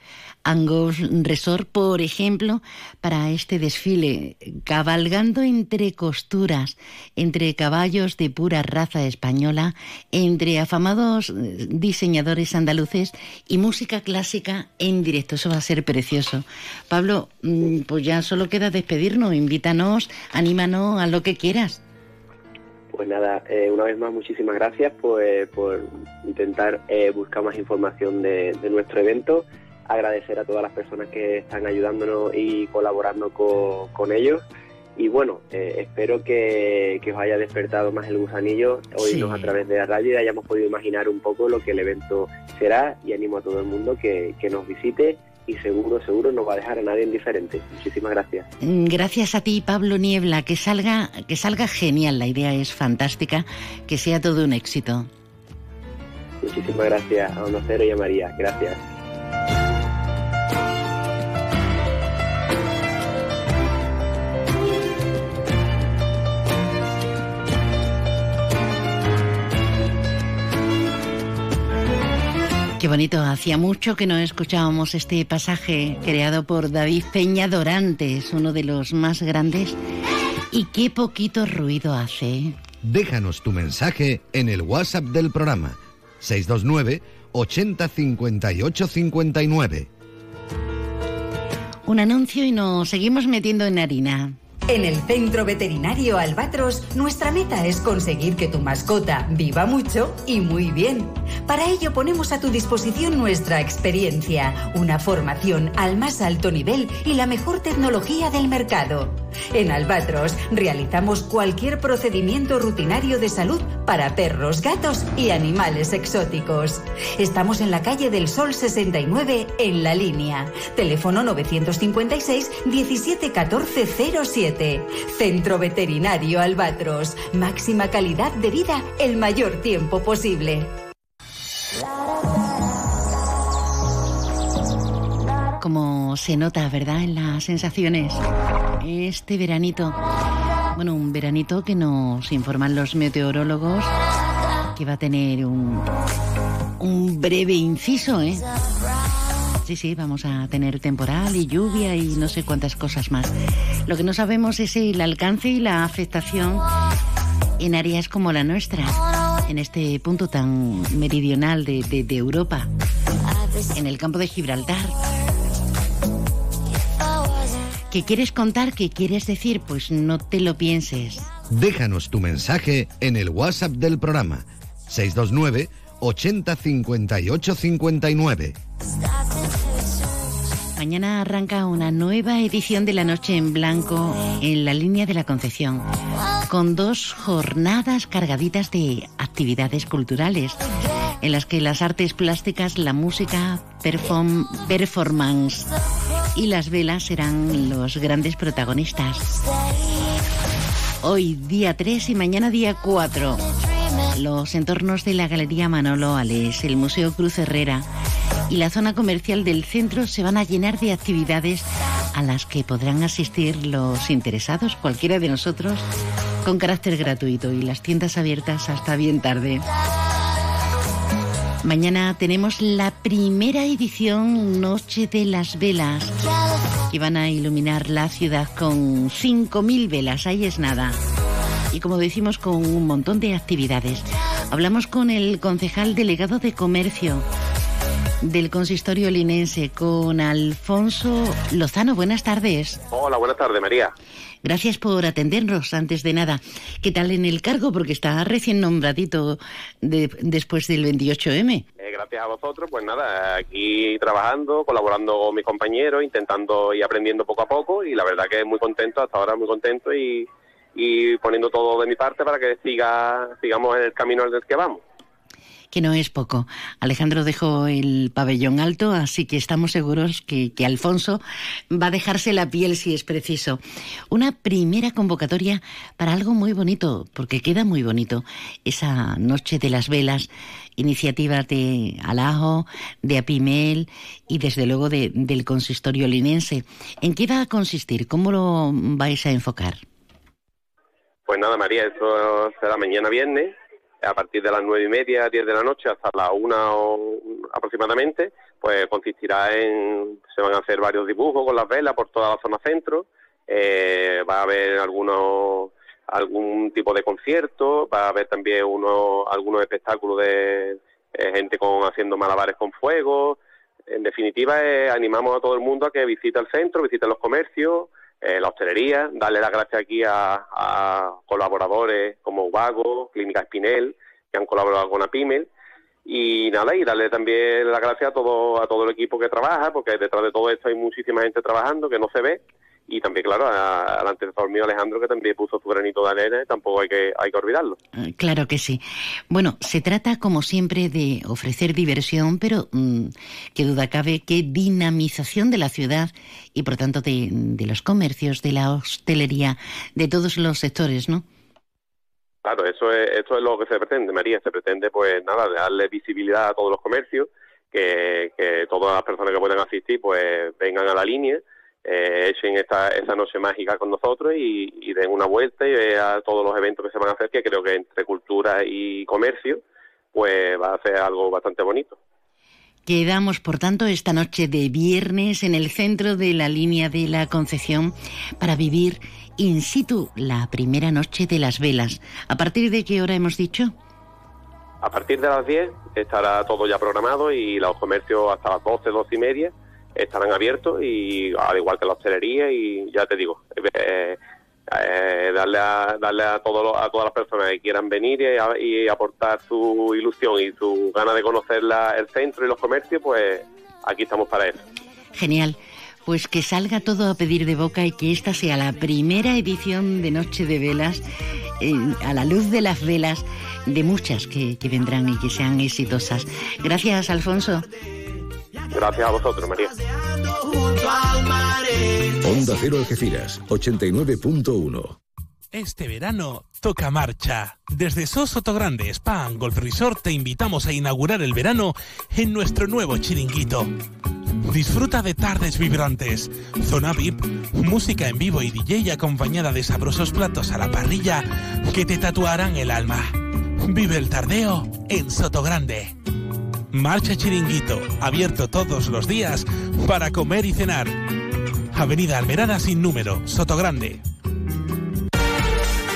Angos Resort, por ejemplo, para este desfile, cabalgando entre costuras, entre caballos de pura raza española, entre afamados diseñadores andaluces y música clásica en directo. Eso va a ser precioso. Pablo, mm, pues ya solo queda despedirnos. Invítanos, anímanos a lo que quieras. Pues nada, eh, una vez más muchísimas gracias por, por intentar eh, buscar más información de nuestro evento agradecer a todas las personas que están ayudándonos y colaborando con, ellos. Y bueno, eh, espero que, os haya despertado más el gusanillo, oírnos a través de la radio y hayamos podido imaginar un poco lo que el evento será y animo a todo el mundo que, que nos visite y seguro, seguro no va a dejar a nadie indiferente. Muchísimas gracias. Mm, gracias a ti, Pablo Niebla, que salga, que salga genial, la idea es fantástica, que sea todo un éxito. Muchísimas gracias a Cero y a María, gracias. Qué bonito, hacía mucho que no escuchábamos este pasaje creado por David Peña Dorantes, uno de los más grandes. Y qué poquito ruido hace. Déjanos tu mensaje en el WhatsApp del programa 629 80 58 59. Un anuncio y nos seguimos metiendo en harina. En el Centro Veterinario Albatros, nuestra meta es conseguir que tu mascota viva mucho y muy bien. Para ello ponemos a tu disposición nuestra experiencia, una formación al más alto nivel y la mejor tecnología del mercado. En Albatros realizamos cualquier procedimiento rutinario de salud para perros, gatos y animales exóticos. Estamos en la calle del Sol 69 en la línea. Teléfono 956 171407 Centro Veterinario Albatros. Máxima calidad de vida el mayor tiempo posible. Como se nota, ¿verdad? En las sensaciones. Este veranito. Bueno, un veranito que nos informan los meteorólogos que va a tener un, un breve inciso, ¿eh? Sí, sí, vamos a tener temporal y lluvia y no sé cuántas cosas más. Lo que no sabemos es el alcance y la afectación en áreas como la nuestra, en este punto tan meridional de, de Europa, en el campo de Gibraltar. ¿Qué quieres contar? ¿Qué quieres decir? Pues no te lo pienses. Déjanos tu mensaje en el WhatsApp del programa 629 80 58 59. Mañana arranca una nueva edición de la Noche en Blanco en la línea de la Concepción, con dos jornadas cargaditas de actividades culturales, en las que las artes plásticas, la música, perform- performance y las velas serán los grandes protagonistas. Hoy día 3 y mañana día 4. Los entornos de la Galería Manolo Ales, el Museo Cruz Herrera y la zona comercial del centro se van a llenar de actividades a las que podrán asistir los interesados, cualquiera de nosotros, con carácter gratuito y las tiendas abiertas hasta bien tarde. Mañana tenemos la primera edición Noche de las Velas, que van a iluminar la ciudad con 5.000 velas, ahí es nada. Y como decimos, con un montón de actividades. Hablamos con el concejal delegado de comercio del consistorio linense, con Alfonso Lozano. Buenas tardes. Hola, buenas tardes, María. Gracias por atendernos antes de nada. ¿Qué tal en el cargo? Porque está recién nombradito de- después del 28M. Eh, gracias a vosotros, pues nada, aquí trabajando, colaborando con mis compañeros, intentando y aprendiendo poco a poco y la verdad que muy contento, hasta ahora muy contento y, y poniendo todo de mi parte para que siga sigamos en el camino en el que vamos. Que no es poco. Alejandro dejó el pabellón alto, así que estamos seguros que, que Alfonso va a dejarse la piel si es preciso. Una primera convocatoria para algo muy bonito, porque queda muy bonito. Esa noche de las velas, iniciativas de Alajo, de Apimel y desde luego de- del consistorio linense. ¿En qué va a consistir? ¿Cómo lo vais a enfocar? Pues nada, María, eso será mañana viernes, a partir de las nueve y media, diez de la noche, hasta las una o aproximadamente, pues consistirá en, se van a hacer varios dibujos con las velas por toda la zona centro, eh, va a haber algunos algún tipo de concierto, va a haber también unos algunos espectáculos de eh, gente con haciendo malabares con fuego. En definitiva, eh, animamos a todo el mundo a que visite el centro, visite los comercios, eh, la hostelería, darle las gracias aquí a, a colaboradores como Ubago, Clínica Espinel, que han colaborado con Apimel, y nada, y darle también las gracias a todo, a todo el equipo que trabaja, porque detrás de todo esto hay muchísima gente trabajando que no se ve, y también, claro, al antecesor mío Alejandro, que también puso su granito de arena, tampoco hay que, hay que olvidarlo. Eh, Claro que sí. Bueno, se trata, como siempre, de ofrecer diversión, pero mm, qué duda cabe que dinamización de la ciudad y, por tanto, de, de los comercios, de la hostelería, de todos los sectores, ¿no? Claro, eso es, esto es lo que se pretende, María. Se pretende, pues nada, darle visibilidad a todos los comercios, que, que todas las personas que puedan asistir, pues vengan a la línea, eh, echen esta, esa noche mágica con nosotros y, y den una vuelta y vean todos los eventos que se van a hacer, que creo que entre cultura y comercio, pues va a ser algo bastante bonito. Quedamos, por tanto, esta noche de viernes en el centro de la línea de la Concepción para vivir in situ la primera noche de las velas. ¿A partir de qué hora hemos dicho? A partir de las 10 estará todo ya programado y los comercios hasta las 12, 12 y media estarán abiertos y al igual que la hostelería y ya te digo, eh, eh, darle a, darle a, todo lo- a todas las personas que quieran venir y, a- aportar su ilusión y su ganas de conocer la- el centro y los comercios, pues aquí estamos para eso. Genial. Pues que salga todo a pedir de boca y que esta sea la primera edición de Noche de Velas, a la luz de las velas, de muchas que vendrán y que sean exitosas. Gracias, Alfonso. Gracias a vosotros, María. Onda Cero Algeciras, 89.1. Este verano toca marcha. Desde SOS Sotogrande Spa and Golf Resort te invitamos a inaugurar el verano en nuestro nuevo chiringuito. Disfruta de tardes vibrantes, zona VIP, música en vivo y DJ acompañada de sabrosos platos a la parrilla que te tatuarán el alma. Vive el tardeo en Sotogrande. Marcha Chiringuito, abierto todos los días para comer y cenar. Avenida Almerada sin número, Sotogrande.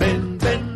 Ben Ben.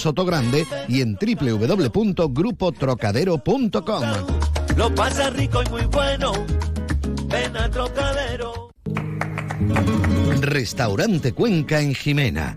Soto Grande y en www.grupotrocadero.com. Lo pasa rico y muy bueno. Ven a Trocadero. Restaurante Cuenca en Jimena.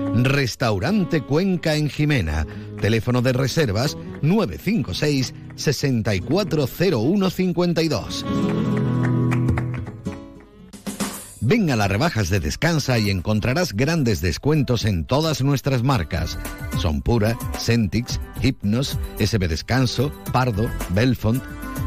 Restaurante Cuenca en Jimena. Teléfono de reservas 956 640152. Ven a las rebajas de Descansa y encontrarás grandes descuentos en todas nuestras marcas. Son Pura, Centix, Hypnos, SB Descanso, Pardo, Belfont.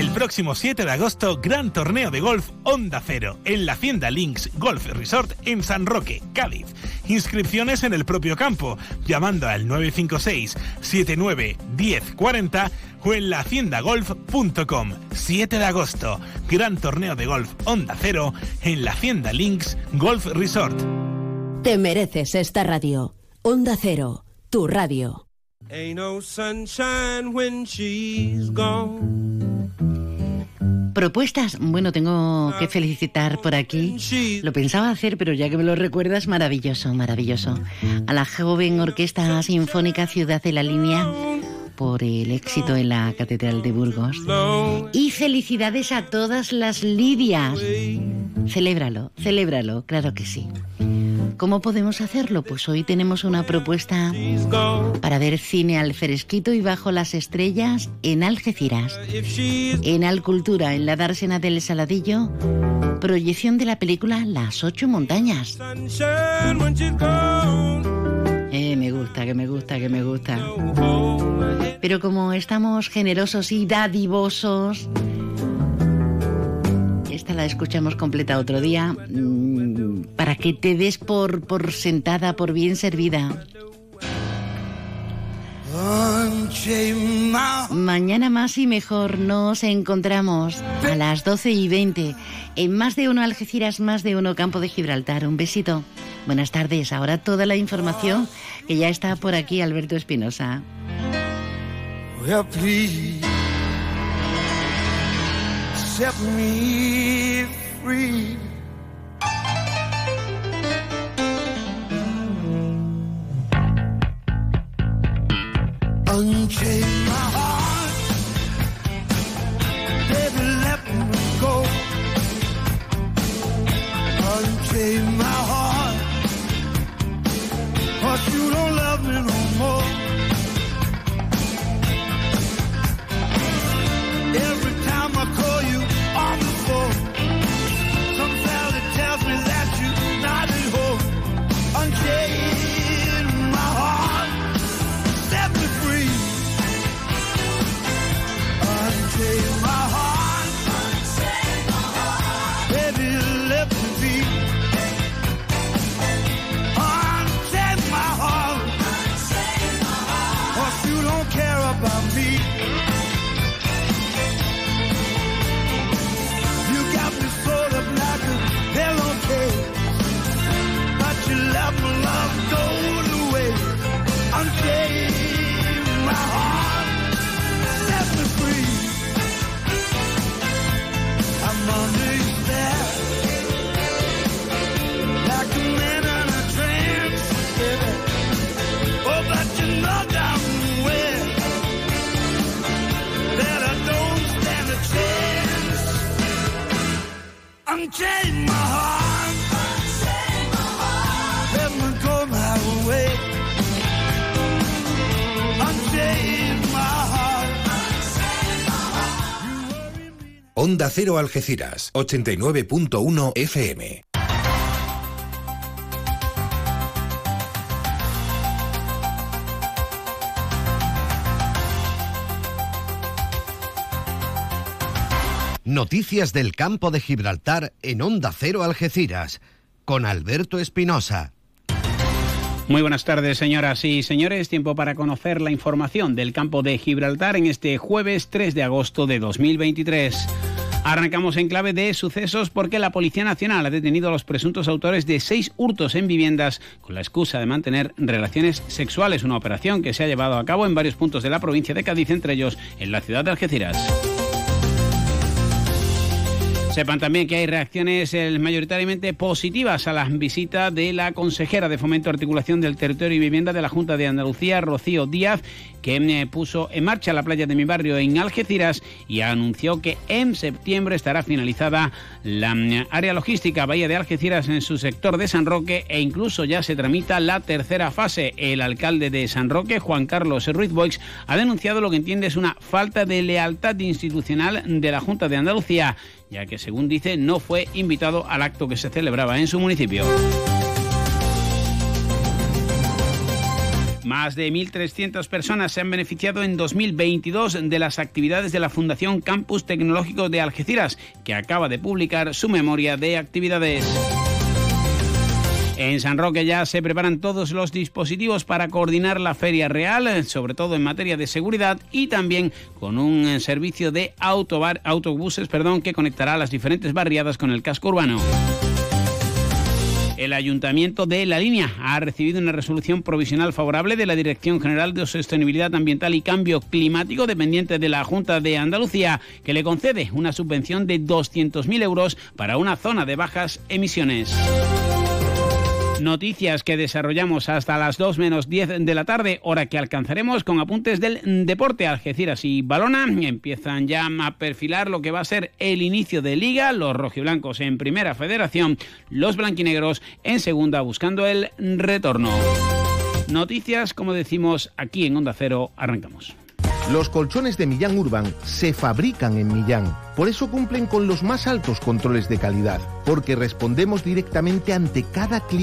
El próximo 7 de agosto, gran torneo de golf Onda Cero en la Hacienda Links Golf Resort en San Roque, Cádiz. Inscripciones en el propio campo, llamando al 956 79 10 40 o en lahaciendagolf.com. 7 de agosto, gran torneo de golf Onda Cero en la Hacienda Links Golf Resort. Te mereces esta radio. Onda Cero, tu radio. Ain't no sunshine when she's gone. Propuestas, bueno, tengo que felicitar por aquí. Lo pensaba hacer, pero ya que me lo recuerdas, maravilloso, maravilloso. A la joven Orquesta Sinfónica Ciudad de la Línea por el éxito en la Catedral de Burgos. Y felicidades a todas las Lidias. Celébralo, celébralo, claro que sí. ¿Cómo podemos hacerlo? Pues hoy tenemos una propuesta para ver cine al fresquito y bajo las estrellas en Algeciras. En Alcultura, en la dársena del Saladillo, proyección de la película Las Ocho Montañas. Gusta, que me gusta, que me gusta. Pero como estamos generosos y dadivosos, esta la escuchamos completa otro día, mm, para que te des por, por sentada, por bien servida. Mañana más y mejor nos encontramos a las 12 y 20 en más de uno Algeciras, más de uno Campo de Gibraltar. Un besito. Buenas tardes. Ahora toda la información que ya está por aquí Alberto Espinosa. Cause you don't love me no more. Every time I call you unchain my heart. Unchain my heart. Let me Onda Cero Algeciras, 89.1 FM. Noticias del campo de Gibraltar en Onda Cero Algeciras, con Alberto Espinosa. Muy buenas tardes, señoras y señores. Tiempo para conocer la información del campo de Gibraltar en este jueves 3 de agosto de 2023. Arrancamos en clave de sucesos porque la Policía Nacional ha detenido a los presuntos autores de seis hurtos en viviendas con la excusa de mantener relaciones sexuales, una operación que se ha llevado a cabo en varios puntos de la provincia de Cádiz, entre ellos en la ciudad de Algeciras. Sepan también que hay reacciones eh, mayoritariamente positivas a la visita de la consejera de Fomento Articulación del Territorio y Vivienda de la Junta de Andalucía, Rocío Díaz, que eh, puso en marcha la playa de mi barrio en Algeciras y anunció que en septiembre estará finalizada la mm, área logística Bahía de Algeciras en su sector de San Roque e incluso ya se tramita la tercera fase. El alcalde de San Roque, Juan Carlos Ruiz Boix, ha denunciado lo que entiende es una falta de lealtad institucional de la Junta de Andalucía ya que según dice no fue invitado al acto que se celebraba en su municipio. Más de 1.300 personas se han beneficiado en 2022 de las actividades de la Fundación Campus Tecnológico de Algeciras, que acaba de publicar su memoria de actividades. En San Roque ya se preparan todos los dispositivos para coordinar la feria real, sobre todo en materia de seguridad y también con un eh, servicio de autobuses perdón, que conectará las diferentes barriadas con el casco urbano. El Ayuntamiento de La Línea ha recibido una resolución provisional favorable de la Dirección General de Sostenibilidad Ambiental y Cambio Climático, dependiente de la Junta de Andalucía, que le concede una subvención de 200.000 euros para una zona de bajas emisiones. Noticias que desarrollamos hasta las 2 menos 10 de la tarde, hora que alcanzaremos con apuntes del deporte. Algeciras y Balona empiezan ya a perfilar lo que va a ser el inicio de liga. Los rojiblancos en primera federación, los blanquinegros en segunda buscando el retorno. Noticias, como decimos aquí en Onda Cero, arrancamos. Los colchones de Millán Urban se fabrican en Millán. Por eso cumplen con los más altos controles de calidad, porque respondemos directamente ante cada cliente